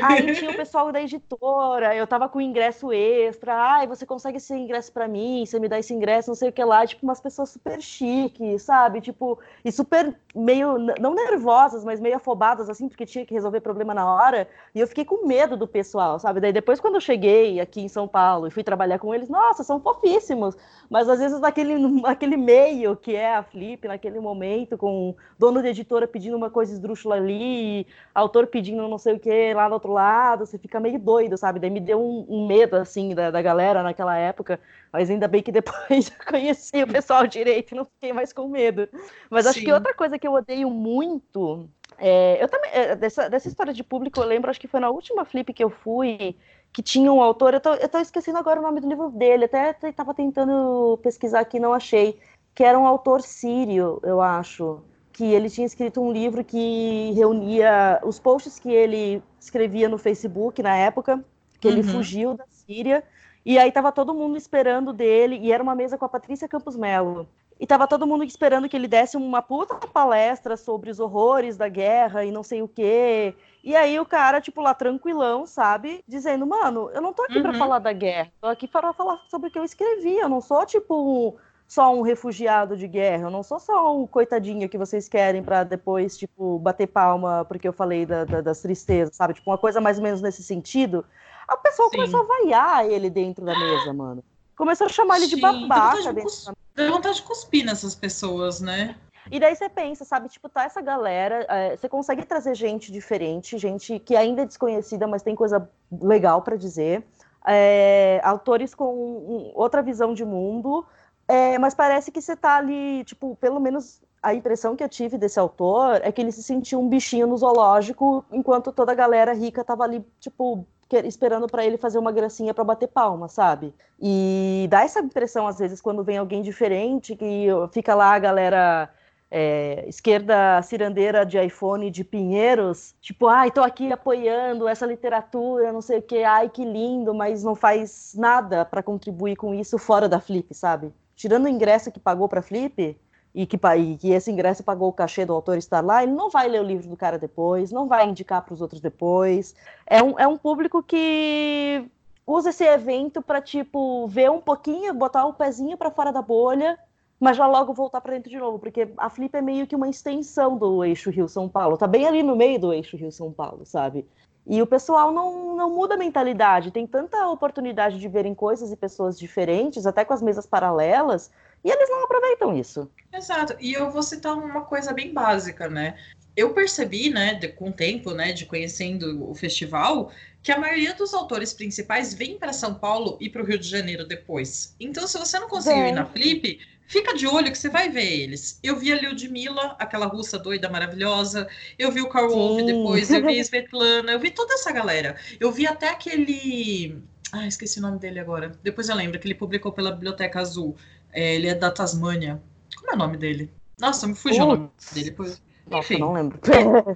[SPEAKER 1] Aí tinha o pessoal da editora, eu tava com ingresso extra, ai, você consegue esse ingresso para mim, você me dá esse ingresso, não sei o que lá, tipo, umas pessoas super chiques, sabe? Tipo, e super meio, não nervosas, mas meio afobadas, assim, porque tinha que resolver problema na hora, e eu fiquei com medo do pessoal, sabe? Daí depois, quando eu cheguei aqui em São Paulo e fui trabalhar com eles, nossa, são fofíssimos, mas às vezes naquele, naquele meio que é a Flip, naquele momento, com dono de editora pedindo uma coisa esdrúxula ali, autor pedindo não sei o que lá no outro lado, você fica meio doido, sabe? Daí me deu um, um medo, assim, da, da galera naquela época, mas ainda bem que depois eu conheci o pessoal direito e não fiquei mais com medo. Mas Sim. acho que outra coisa que eu odeio muito, é, eu também, é, dessa, dessa história de público, eu lembro, acho que foi na última flip que eu fui, que tinha um autor, eu tô, eu tô esquecendo agora o nome do livro dele, até estava tentando pesquisar aqui, não achei, que era um autor sírio, eu acho que ele tinha escrito um livro que reunia os posts que ele escrevia no Facebook na época, que uhum. ele fugiu da Síria, e aí tava todo mundo esperando dele, e era uma mesa com a Patrícia Campos Melo. E tava todo mundo esperando que ele desse uma puta palestra sobre os horrores da guerra e não sei o quê. E aí o cara, tipo, lá tranquilão, sabe? Dizendo, mano, eu não tô aqui uhum. para falar da guerra, tô aqui para falar sobre o que eu escrevi. Eu não sou, tipo, só um refugiado de guerra, eu não sou só um coitadinho que vocês querem para depois, tipo, bater palma porque eu falei da, da, das tristezas, sabe? Tipo, uma coisa mais ou menos nesse sentido. A pessoa Sim. começou a vaiar ele dentro da mesa, mano. Começou a chamar ele de babaca. Deu vontade,
[SPEAKER 2] de, vontade de cuspir nessas pessoas, né?
[SPEAKER 1] E daí você pensa, sabe, tipo, tá essa galera, é, você consegue trazer gente diferente, gente que ainda é desconhecida, mas tem coisa legal para dizer, é, autores com outra visão de mundo, É, mas parece que você tá ali, tipo, pelo menos a impressão que eu tive desse autor é que ele se sentiu um bichinho no zoológico, enquanto toda a galera rica tava ali, tipo, esperando para ele fazer uma gracinha para bater palma, sabe? E dá essa impressão às vezes quando vem alguém diferente que fica lá a galera é, esquerda cirandeira de iPhone de Pinheiros, tipo, ai, tô aqui apoiando essa literatura, não sei o que, ai, que lindo, mas não faz nada para contribuir com isso fora da Flip, sabe? Tirando o ingresso que pagou para Flip, e que, e que esse ingresso pagou o cachê do autor estar lá, ele não vai ler o livro do cara depois, não vai indicar para os outros depois. É um, é um público que usa esse evento para tipo ver um pouquinho, botar o pezinho para fora da bolha, mas já logo voltar para dentro de novo, porque a Flip é meio que uma extensão do eixo Rio São Paulo, tá bem ali no meio do eixo Rio São Paulo, sabe? E o pessoal não, não muda a mentalidade, tem tanta oportunidade de verem coisas e pessoas diferentes, até com as mesas paralelas, e eles não aproveitam isso.
[SPEAKER 2] Exato. E eu vou citar uma coisa bem básica, né? Eu percebi, né, de, com o tempo, né, de conhecendo o festival, que a maioria dos autores principais vem para São Paulo e para o Rio de Janeiro depois. Então, se você não conseguiu ir na Flip, fica de olho que você vai ver eles. Eu vi a Lyudmila, aquela russa doida maravilhosa. Eu vi o Karl Wolf depois, eu vi a Svetlana, eu vi toda essa galera. Eu vi até aquele. Ah, esqueci o nome dele agora. Depois eu lembro que ele publicou pela Biblioteca Azul. É, ele é da Tasmânia. Como é o nome dele? Nossa, me fugiu Putz. o nome dele. Depois...
[SPEAKER 1] Nossa, não lembro.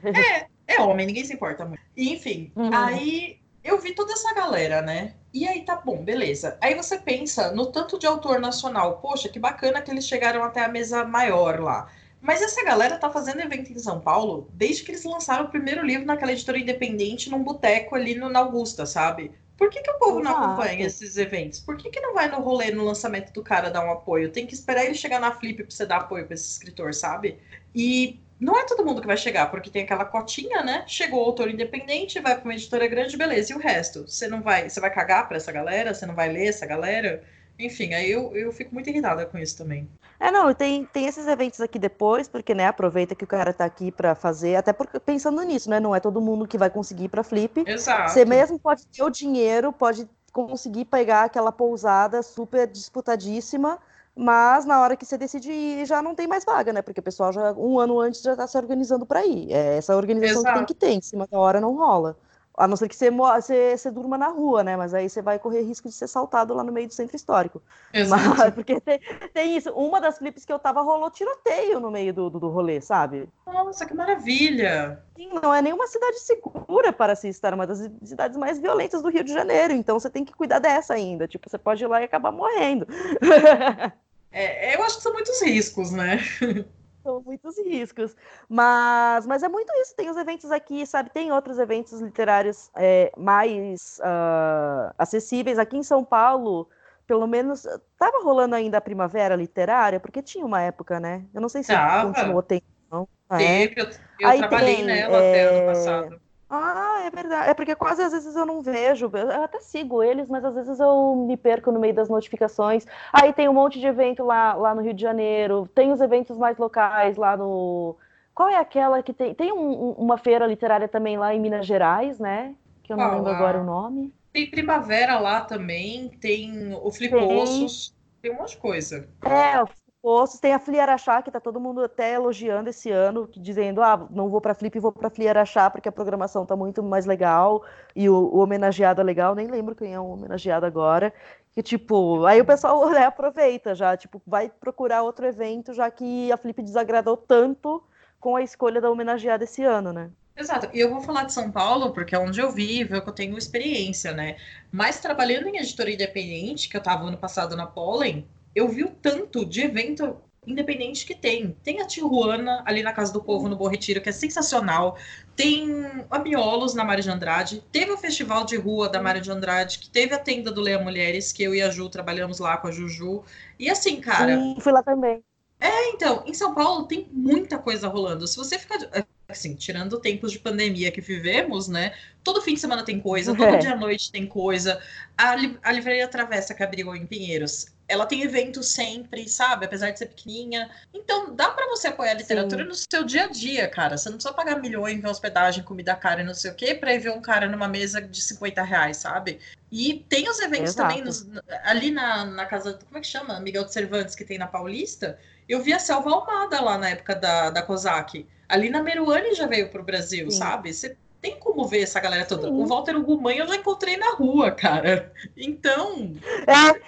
[SPEAKER 2] É, é, é, homem, ninguém se importa muito. Enfim, uhum. aí eu vi toda essa galera, né? E aí tá bom, beleza. Aí você pensa no tanto de autor nacional. Poxa, que bacana que eles chegaram até a mesa maior lá. Mas essa galera tá fazendo evento em São Paulo desde que eles lançaram o primeiro livro naquela editora independente num boteco ali no, na Augusta, sabe? Por que, que o povo não acompanha esses eventos? Por que, que não vai no rolê, no lançamento do cara dar um apoio? Tem que esperar ele chegar na Flip pra você dar apoio pra esse escritor, sabe? E não é todo mundo que vai chegar, porque tem aquela cotinha, né? Chegou o autor independente, vai pra uma editora grande, beleza. E o resto? Você não vai. Você vai cagar pra essa galera? Você não vai ler essa galera? Enfim, aí eu, eu fico muito irritada com isso também.
[SPEAKER 1] É, não, tem, tem esses eventos aqui depois, porque, né, aproveita que o cara tá aqui para fazer, até porque pensando nisso, né, não é todo mundo que vai conseguir ir pra Flip.
[SPEAKER 2] Exato.
[SPEAKER 1] Você mesmo pode ter o dinheiro, pode conseguir pegar aquela pousada super disputadíssima, mas na hora que você decide ir, já não tem mais vaga, né, porque o pessoal já, um ano antes, já tá se organizando para ir. É essa organização Exato. que tem que ter, em cima da hora não rola. A não ser que você, você, você, durma na rua, né? Mas aí você vai correr risco de ser saltado lá no meio do centro histórico.
[SPEAKER 2] Exato.
[SPEAKER 1] Mas, porque tem, tem, isso. Uma das clipes que eu tava rolou tiroteio no meio do, do, do rolê, sabe?
[SPEAKER 2] Nossa, que maravilha!
[SPEAKER 1] Sim, não é nenhuma cidade segura para se estar, uma das cidades mais violentas do Rio de Janeiro. Então você tem que cuidar dessa ainda. Tipo, você pode ir lá e acabar morrendo.
[SPEAKER 2] É, eu acho que são muitos riscos, né?
[SPEAKER 1] são muitos riscos. Mas, mas é muito isso. Tem os eventos aqui, sabe? Tem outros eventos literários é, mais uh, acessíveis. Aqui em São Paulo, pelo menos, estava rolando ainda a primavera literária, porque tinha uma época, né? Eu não sei se
[SPEAKER 2] Tava.
[SPEAKER 1] continuou tendo. Não.
[SPEAKER 2] Ah, é? Teve, eu, eu Aí trabalhei tem, nela é... até ano passado.
[SPEAKER 1] Ah, é verdade. É porque quase às vezes eu não vejo. Eu até sigo eles, mas às vezes eu me perco no meio das notificações. Aí tem um monte de evento lá, lá no Rio de Janeiro. Tem os eventos mais locais lá no. Qual é aquela que tem? Tem um, uma feira literária também lá em Minas Gerais, né? Que eu não lembro agora o nome.
[SPEAKER 2] Tem Primavera lá também. Tem o Flipossos. Tem, tem um monte de coisa.
[SPEAKER 1] É, postos. Tem a Fliarachá, que tá todo mundo até elogiando esse ano, dizendo, ah, não vou pra Flip, vou pra Fliarachá, porque a programação tá muito mais legal, e o, o, homenageado é legal, nem lembro quem é o homenageado agora, que tipo, aí o pessoal né, aproveita já, tipo, vai procurar outro evento, já que a Flip desagradou tanto com a escolha da homenageada esse ano, né?
[SPEAKER 2] Exato. E eu vou falar de São Paulo porque é onde eu vivo, é que eu tenho experiência, né? Mas trabalhando em editora independente, que eu estava ano passado na Pollen, eu vi o tanto de evento independente que tem. Tem a Tijuana ali na Casa do Povo, no Bom Retiro, que é sensacional. Tem a Miolos na Mário de Andrade. Teve o Festival de Rua da Mário de Andrade, que teve a tenda do Leia Mulheres, que eu e a Ju trabalhamos lá com a Juju. E assim, cara.
[SPEAKER 1] Sim, fui lá também.
[SPEAKER 2] É, então, em São Paulo tem muita coisa rolando. Se você ficar. Assim, tirando tempos de pandemia que vivemos, né? Todo fim de semana tem coisa, todo é. dia à noite tem coisa. A, a Livraria Travessa, que abriu em Pinheiros, ela tem evento sempre, sabe? Apesar de ser pequenininha. Então, dá para você apoiar a literatura Sim. no seu dia a dia, cara. Você não precisa pagar milhões em hospedagem, comida cara e não sei o quê, pra ir ver um cara numa mesa de 50 reais, sabe? E tem os eventos Exato. também nos, ali na, na casa, como é que chama? Miguel de Cervantes, que tem na Paulista. Eu vi a Selva Almada lá na época da, da COSAC. Ali na Meruane já veio pro Brasil, Sim. sabe? Você tem como ver essa galera toda. Sim. O Walter Gumanha eu já encontrei na rua, cara. Então.
[SPEAKER 1] É,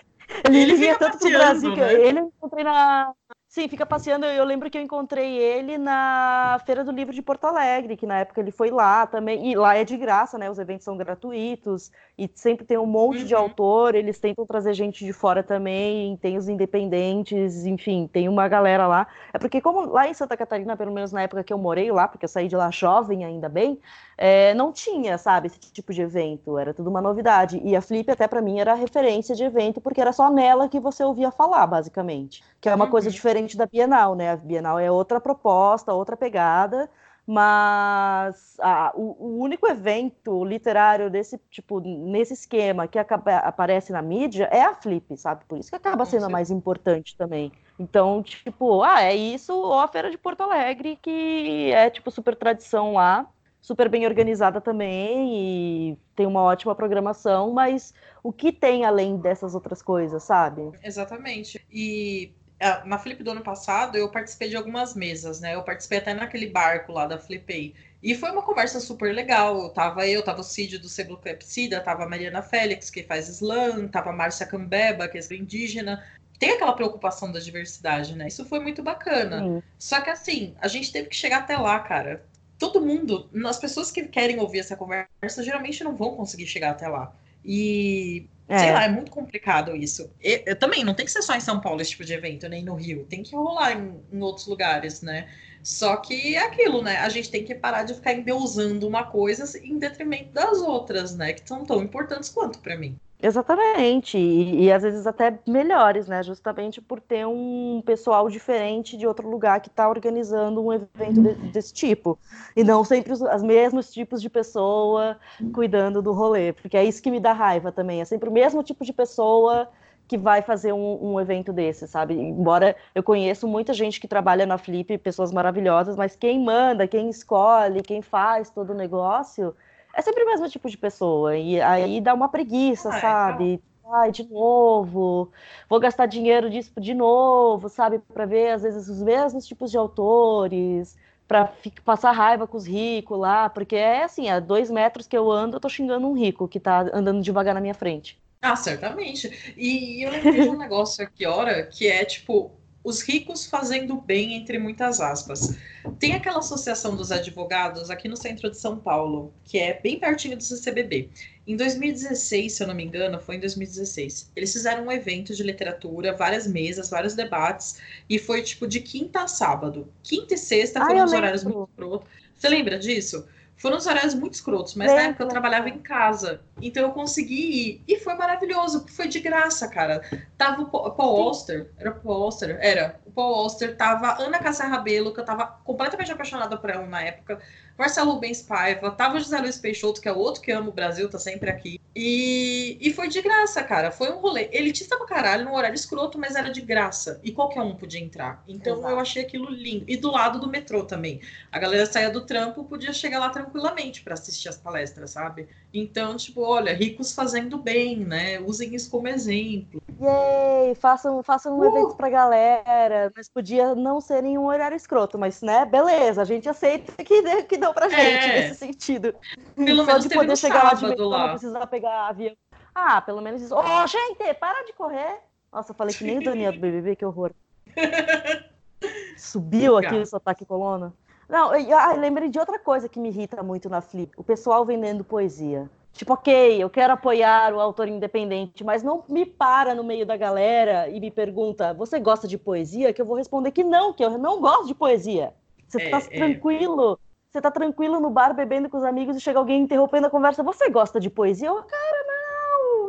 [SPEAKER 1] ele, ele vinha tanto pro Brasil que né? ele encontrei na. Sim, fica passeando. Eu lembro que eu encontrei ele na Feira do Livro de Porto Alegre, que na época ele foi lá também. E lá é de graça, né? Os eventos são gratuitos e sempre tem um monte uhum. de autor. Eles tentam trazer gente de fora também, tem os independentes, enfim, tem uma galera lá. É porque, como lá em Santa Catarina, pelo menos na época que eu morei lá, porque eu saí de lá jovem ainda bem, é, não tinha, sabe, esse tipo de evento, era tudo uma novidade. E a Flip, até para mim, era referência de evento, porque era só nela que você ouvia falar, basicamente. Que é uma uhum. coisa diferente da Bienal, né? A Bienal é outra proposta, outra pegada, mas ah, o, o, único evento literário desse tipo, nesse esquema que acaba, aparece na mídia é a Flip, sabe? Por isso que acaba sendo a mais importante também. Então, tipo, ah, é isso ou a Feira de Porto Alegre, que é, tipo, super tradição lá super bem organizada também e tem uma ótima programação, mas o que tem além dessas outras coisas, sabe?
[SPEAKER 2] Exatamente. E é, na Flip do ano passado eu participei de algumas mesas, né? Eu participei até naquele barco lá da Flipei. E foi uma conversa super legal. Tava eu, tava o Cid do Seblo Clepsida, tava a Mariana Félix, que faz slam, tava a Márcia Cambeba, que é indígena. Tem aquela preocupação da diversidade, né? Isso foi muito bacana. Sim. Só que assim, a gente teve que chegar até lá, cara todo mundo, as pessoas que querem ouvir essa conversa, geralmente não vão conseguir chegar até lá. E, é. sei lá, é muito complicado isso. Eu, eu, também, não tem que ser só em São Paulo esse tipo de evento, nem no Rio. Tem que rolar em, em outros lugares, né? Só que é aquilo, né? A gente tem que parar de ficar endeusando uma coisa em detrimento das outras, né? Que são tão importantes quanto para mim.
[SPEAKER 1] Exatamente, e, e, às vezes até melhores, né? Justamente por ter um pessoal diferente de outro lugar que está organizando um evento de, desse tipo. E não sempre os, os mesmos tipos de pessoa cuidando do rolê, porque é isso que me dá raiva também. É sempre o mesmo tipo de pessoa que vai fazer um, um evento desse, sabe? Embora eu conheço muita gente que trabalha na Flip, pessoas maravilhosas, mas quem manda, quem escolhe, quem faz todo o negócio é sempre o mesmo tipo de pessoa. E aí dá uma preguiça, ah, sabe? Então... Ai, de novo, vou gastar dinheiro disso de novo, sabe? Para ver, às vezes, os mesmos tipos de autores, para passar raiva com os ricos lá, porque é assim, a dois metros que eu ando, eu tô xingando um rico que tá andando devagar na minha frente.
[SPEAKER 2] Ah, certamente. E eu lembrei de um negócio aqui, hora, que é tipo, os ricos fazendo bem, entre muitas aspas. Tem aquela associação dos advogados aqui no centro de São Paulo, que é bem pertinho do CCBB. Em 2016, se eu não me engano, foi em 2016, eles fizeram um evento de literatura, várias mesas, vários debates, e foi tipo de quinta a sábado. Quinta e sexta foram os horários muito Você lembra disso? Foram os horários muito escrotos, mas na época eu trabalhava em casa. Então eu consegui ir. E foi maravilhoso, porque foi de graça, cara. Tava o Paul Auster, era o Paul Auster? Era. O Paul Auster, tava Ana Cássia Rabelo, que eu tava completamente apaixonada por ela na época. Marcelo Rubens Paiva, tava o José Luiz Peixoto, que é outro que ama o Brasil, tá sempre aqui. E, e foi de graça, cara. Foi um rolê. Elitista pra caralho, num horário escroto, mas era de graça. E qualquer um podia entrar. Então Exato. eu achei aquilo lindo. E do lado do metrô também. A galera saía do trampo, podia chegar lá tranquilamente para assistir as palestras, sabe? Então, tipo, olha, ricos fazendo bem, né? Usem isso como exemplo.
[SPEAKER 1] Yay! Façam, façam um uh! evento pra galera. Mas podia não ser em um horário escroto, mas, né? Beleza, a gente aceita que, que deu pra gente é. nesse sentido.
[SPEAKER 2] Pelo Só menos de poder chegar lá de metrô,
[SPEAKER 1] não precisar pegar avião. Ah, pelo menos isso. Ô, oh, gente, para de correr! Nossa, eu falei que nem o Daniel do BBB, que horror. Subiu aqui o sotaque colona. Não, eu, ah, eu lembrei de outra coisa que me irrita muito na Flip: o pessoal vendendo poesia. Tipo, ok, eu quero apoiar o autor independente, mas não me para no meio da galera e me pergunta: você gosta de poesia? Que eu vou responder que não, que eu não gosto de poesia. Você é, tá é. tranquilo, você tá tranquilo no bar bebendo com os amigos e chega alguém interrompendo a conversa: você gosta de poesia? Eu, cara, não,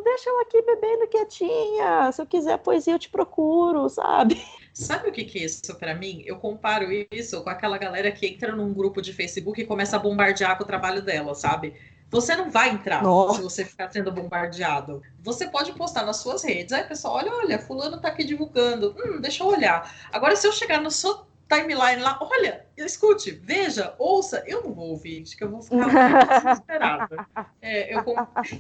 [SPEAKER 1] deixa eu aqui bebendo quietinha. Se eu quiser poesia, eu te procuro, sabe?
[SPEAKER 2] Sabe o que, que é isso para mim? Eu comparo isso com aquela galera que entra num grupo de Facebook e começa a bombardear com o trabalho dela, sabe? Você não vai entrar Nossa. se você ficar sendo bombardeado. Você pode postar nas suas redes. Aí, pessoal, olha, olha, fulano tá aqui divulgando. Hum, deixa eu olhar. Agora, se eu chegar no seu timeline lá, olha, escute, veja, ouça, eu não vou ouvir, acho que eu vou ficar desesperada. É, eu,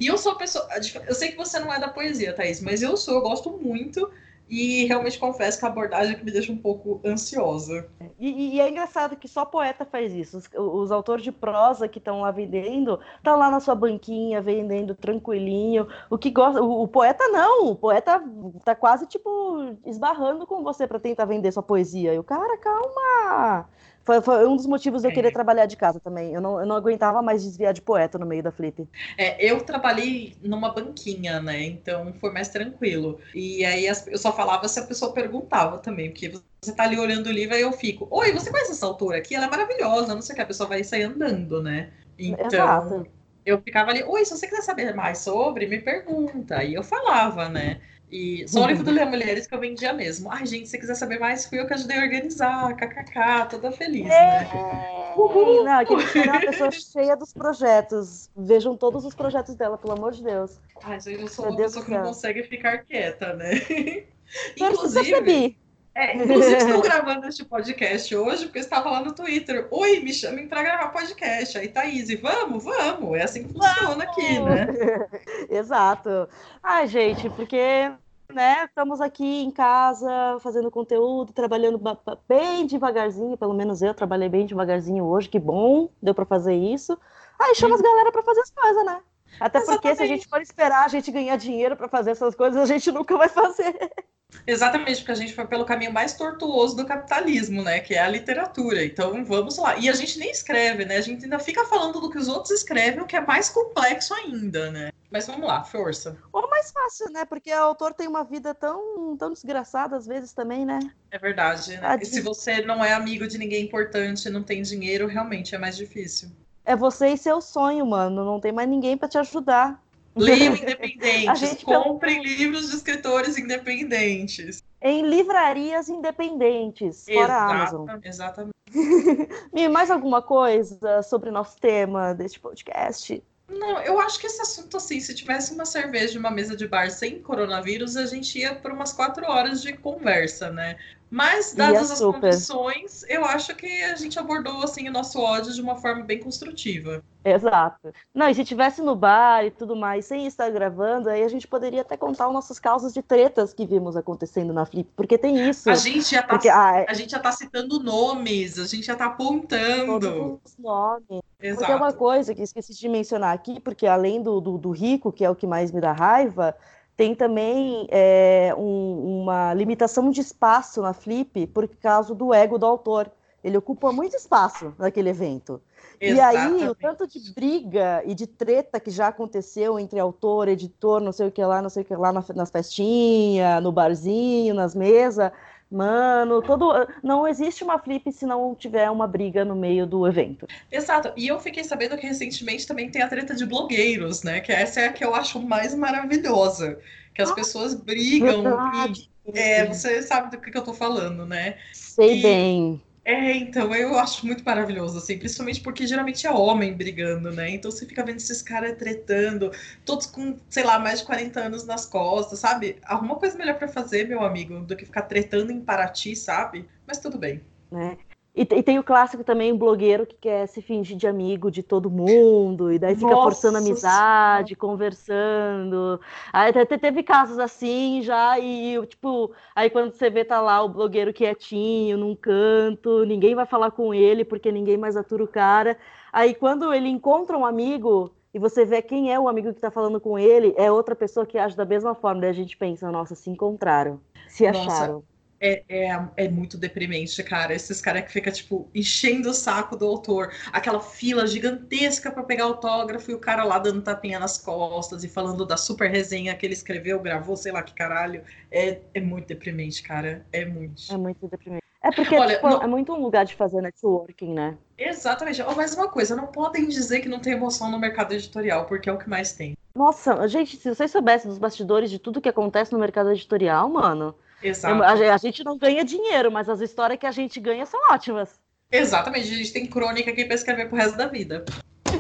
[SPEAKER 2] e eu sou a pessoa. Eu sei que você não é da poesia, Thaís, mas eu sou, eu gosto muito e realmente confesso que a abordagem é que me deixa um pouco ansiosa.
[SPEAKER 1] E, e é engraçado que só poeta faz isso. Os, os autores de prosa que estão lá vendendo, estão lá na sua banquinha, vendendo tranquilinho. O que gosta. O, o, poeta não. O poeta tá quase tipo esbarrando com você para tentar vender sua poesia. E o cara, calma! Foi, foi, um dos motivos de eu querer é. trabalhar de casa também. Eu não, eu não aguentava mais desviar de poeta no meio da flip.
[SPEAKER 2] É, eu trabalhei numa banquinha, né? Então foi mais tranquilo. E aí eu só falava se a pessoa perguntava também, porque você tá ali olhando o livro e eu fico, oi, você conhece essa autora aqui? Ela é maravilhosa, não sei o que, a pessoa vai sair andando, né? Então. Exato. Eu ficava ali, oi, se você quiser saber mais sobre, me pergunta. E eu falava, né? E só o livro do Leia Mulheres que eu vendia mesmo. Ai, gente, se quiser saber mais, fui eu que ajudei a organizar, kkk, toda feliz, né?
[SPEAKER 1] É... Uhul. Não, que é uma pessoa cheia dos projetos. Vejam todos os projetos dela, pelo amor de Deus.
[SPEAKER 2] Ai, gente, eu sou Meu uma Deus pessoa que não consegue ficar quieta, né?
[SPEAKER 1] Inclusive.
[SPEAKER 2] É, inclusive, estou gravando este podcast hoje porque eu estava lá no Twitter. Oi, me chamem para gravar podcast. Aí, Thaís, vamos, vamos. É assim que funciona aqui, né?
[SPEAKER 1] Exato. Ai, gente, porque né, estamos aqui em casa fazendo conteúdo, trabalhando bem devagarzinho, pelo menos eu trabalhei bem devagarzinho hoje, que bom, deu para fazer isso. Aí chama as galera para fazer as coisas, né? Até Exatamente. porque se a gente for esperar a gente ganhar dinheiro para fazer essas coisas, a gente nunca vai fazer.
[SPEAKER 2] Exatamente, porque a gente foi pelo caminho mais tortuoso do capitalismo, né? Que é a literatura. Então vamos lá. E a gente nem escreve, né? A gente ainda fica falando do que os outros escrevem, o que é mais complexo ainda, né? Mas vamos lá, força.
[SPEAKER 1] Ou mais fácil, né? Porque o autor tem uma vida tão, tão desgraçada às vezes também, né?
[SPEAKER 2] É verdade. Né? E se você não é amigo de ninguém importante, não tem dinheiro, realmente é mais difícil.
[SPEAKER 1] É você e seu sonho, mano. Não tem mais ninguém para te ajudar.
[SPEAKER 2] Leiam independentes, comprem livros de escritores independentes.
[SPEAKER 1] Em livrarias independentes, fora Exata, a Amazon.
[SPEAKER 2] Exatamente.
[SPEAKER 1] Me mais alguma coisa sobre o nosso tema deste podcast?
[SPEAKER 2] Não, eu acho que esse assunto, assim, se tivesse uma cerveja e uma mesa de bar sem coronavírus, a gente ia por umas quatro horas de conversa, né? Mas, dadas as super. condições, eu acho que a gente abordou assim o nosso ódio de uma forma bem construtiva.
[SPEAKER 1] Exato. Não, e se tivesse no bar e tudo mais, sem estar gravando, aí a gente poderia até contar os nossos causas de tretas que vimos acontecendo na Flip, porque tem isso.
[SPEAKER 2] A gente já tá, porque, ah, a gente já tá citando nomes, a gente já tá apontando.
[SPEAKER 1] Os nomes. Exato. Porque é uma coisa que esqueci de mencionar aqui, porque além do, do, do rico, que é o que mais me dá raiva, tem também é, um, uma limitação de espaço na Flip por causa do ego do autor. Ele ocupa muito espaço naquele evento. Exatamente. E aí, o tanto de briga e de treta que já aconteceu entre autor, editor, não sei o que lá, não sei o que lá, nas festinhas, no barzinho, nas mesas, Mano, todo não existe uma flip se não tiver uma briga no meio do evento.
[SPEAKER 2] Exato. E eu fiquei sabendo que recentemente também tem a treta de blogueiros, né? Que essa é a que eu acho mais maravilhosa, que as ah, pessoas brigam verdade. e é, você sabe do que, que eu tô falando, né?
[SPEAKER 1] Sei e... bem.
[SPEAKER 2] É, então, eu acho muito maravilhoso, assim, principalmente porque geralmente é homem brigando, né? Então você fica vendo esses caras tretando, todos com, sei lá, mais de 40 anos nas costas, sabe? Arruma coisa melhor para fazer, meu amigo, do que ficar tretando em Paraty, sabe? Mas tudo bem.
[SPEAKER 1] Né? E, e, tem o clássico também, um blogueiro que quer se fingir de amigo de todo mundo, e daí fica Nossa, forçando amizade, conversando. Aí teve casos assim já, e tipo, aí quando você vê, tá lá o blogueiro quietinho, num canto, ninguém vai falar com ele, porque ninguém mais atura o cara. Aí quando ele encontra um amigo, e você vê quem é o amigo que tá falando com ele, é outra pessoa que age da mesma forma. Daí a gente pensa, nossa, se encontraram, se acharam.
[SPEAKER 2] É, é, é, muito deprimente, cara. Esses caras que ficam, tipo, enchendo o saco do autor. Aquela fila gigantesca para pegar autógrafo e o cara lá dando tapinha nas costas e falando da super resenha que ele escreveu, gravou, sei lá que caralho. É, é muito deprimente, cara. É muito.
[SPEAKER 1] É muito deprimente. É porque Olha, tipo, não... é muito um lugar de fazer networking, né?
[SPEAKER 2] Exatamente. Oh, mas uma coisa, não podem dizer que não tem emoção no mercado editorial, porque é o que mais tem.
[SPEAKER 1] Nossa, gente, se vocês soubessem dos bastidores de tudo que acontece no mercado editorial, mano.
[SPEAKER 2] Exato.
[SPEAKER 1] A, gente não ganha dinheiro, mas as histórias que a gente ganha são ótimas.
[SPEAKER 2] Exatamente, a gente tem crônica aqui para escrever pro resto da vida.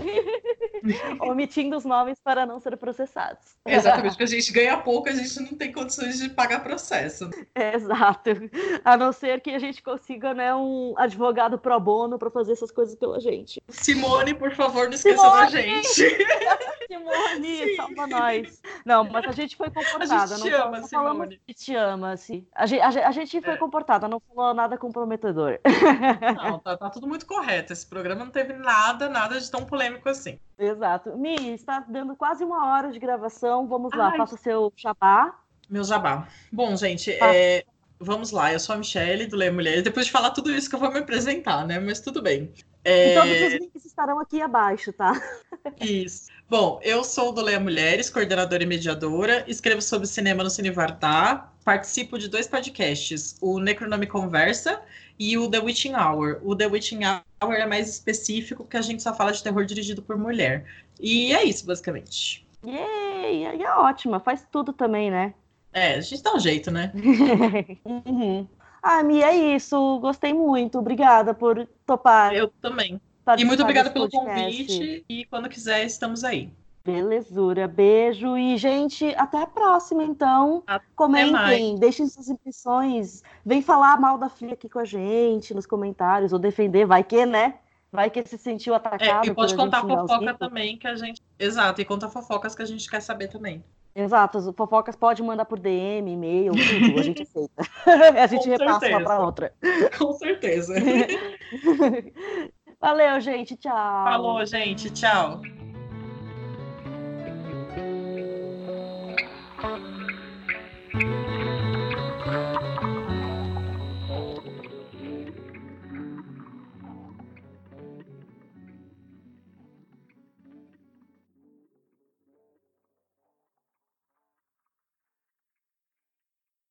[SPEAKER 1] Omitindo os nomes para não ser processados.
[SPEAKER 2] Exatamente, porque a gente ganha pouco, a gente não tem condições de pagar processo.
[SPEAKER 1] Exato. A não ser que a gente consiga né, um advogado pro bono para fazer essas coisas pela gente.
[SPEAKER 2] Simone, por favor, não esqueça Simone! da gente.
[SPEAKER 1] Simone, Sim. salva nós. Não, mas a gente foi comportada.
[SPEAKER 2] A
[SPEAKER 1] gente
[SPEAKER 2] te não, ama, não Simone.
[SPEAKER 1] que te ama, assim. A gente, a, a gente foi é. comportada, não falou nada comprometedor.
[SPEAKER 2] Não, tá, tá tudo muito correto. Esse programa não teve nada, nada de tão polêmico assim.
[SPEAKER 1] Exato. Mi, está dando quase uma hora de gravação. Vamos lá, Ai. faça o seu jabá.
[SPEAKER 2] Meu jabá. Bom, gente, é, vamos lá. Eu sou a Michelle, do Leia Mulheres. Depois de falar tudo isso que eu vou me apresentar, né? Mas tudo bem.
[SPEAKER 1] É... E todos os links estarão aqui abaixo, tá?
[SPEAKER 2] Isso. Bom, eu sou do Leia Mulheres, coordenadora e mediadora. Escrevo sobre cinema no Cine Vartar. Participo de dois podcasts, o Necronome Conversa e o The Witching Hour. O The Witching Hour é mais específico, porque a gente só fala de terror dirigido por mulher. E é isso, basicamente.
[SPEAKER 1] Yay! É ótima, faz tudo também, né?
[SPEAKER 2] É, a gente dá um jeito, né?
[SPEAKER 1] uhum. Ah, Mi, é isso. Gostei muito. Obrigada por topar.
[SPEAKER 2] Eu também. E muito obrigada pelo convite. E quando quiser, estamos aí.
[SPEAKER 1] Belezura, beijo. E, gente, até a próxima, então. Até Comentem, mais. deixem suas impressões. Vem falar mal da filha aqui com a gente nos comentários, ou defender, vai que, né? Vai que se sentiu atacado.
[SPEAKER 2] É, e pode contar fofoca também, que a gente. Exato, e contar fofocas que a gente quer saber também.
[SPEAKER 1] Exato, as fofocas pode mandar por DM, e-mail, tudo, a gente aceita. a gente Com repassa certeza. uma para outra.
[SPEAKER 2] Com certeza.
[SPEAKER 1] Valeu, gente. Tchau.
[SPEAKER 2] Falou, gente. Tchau.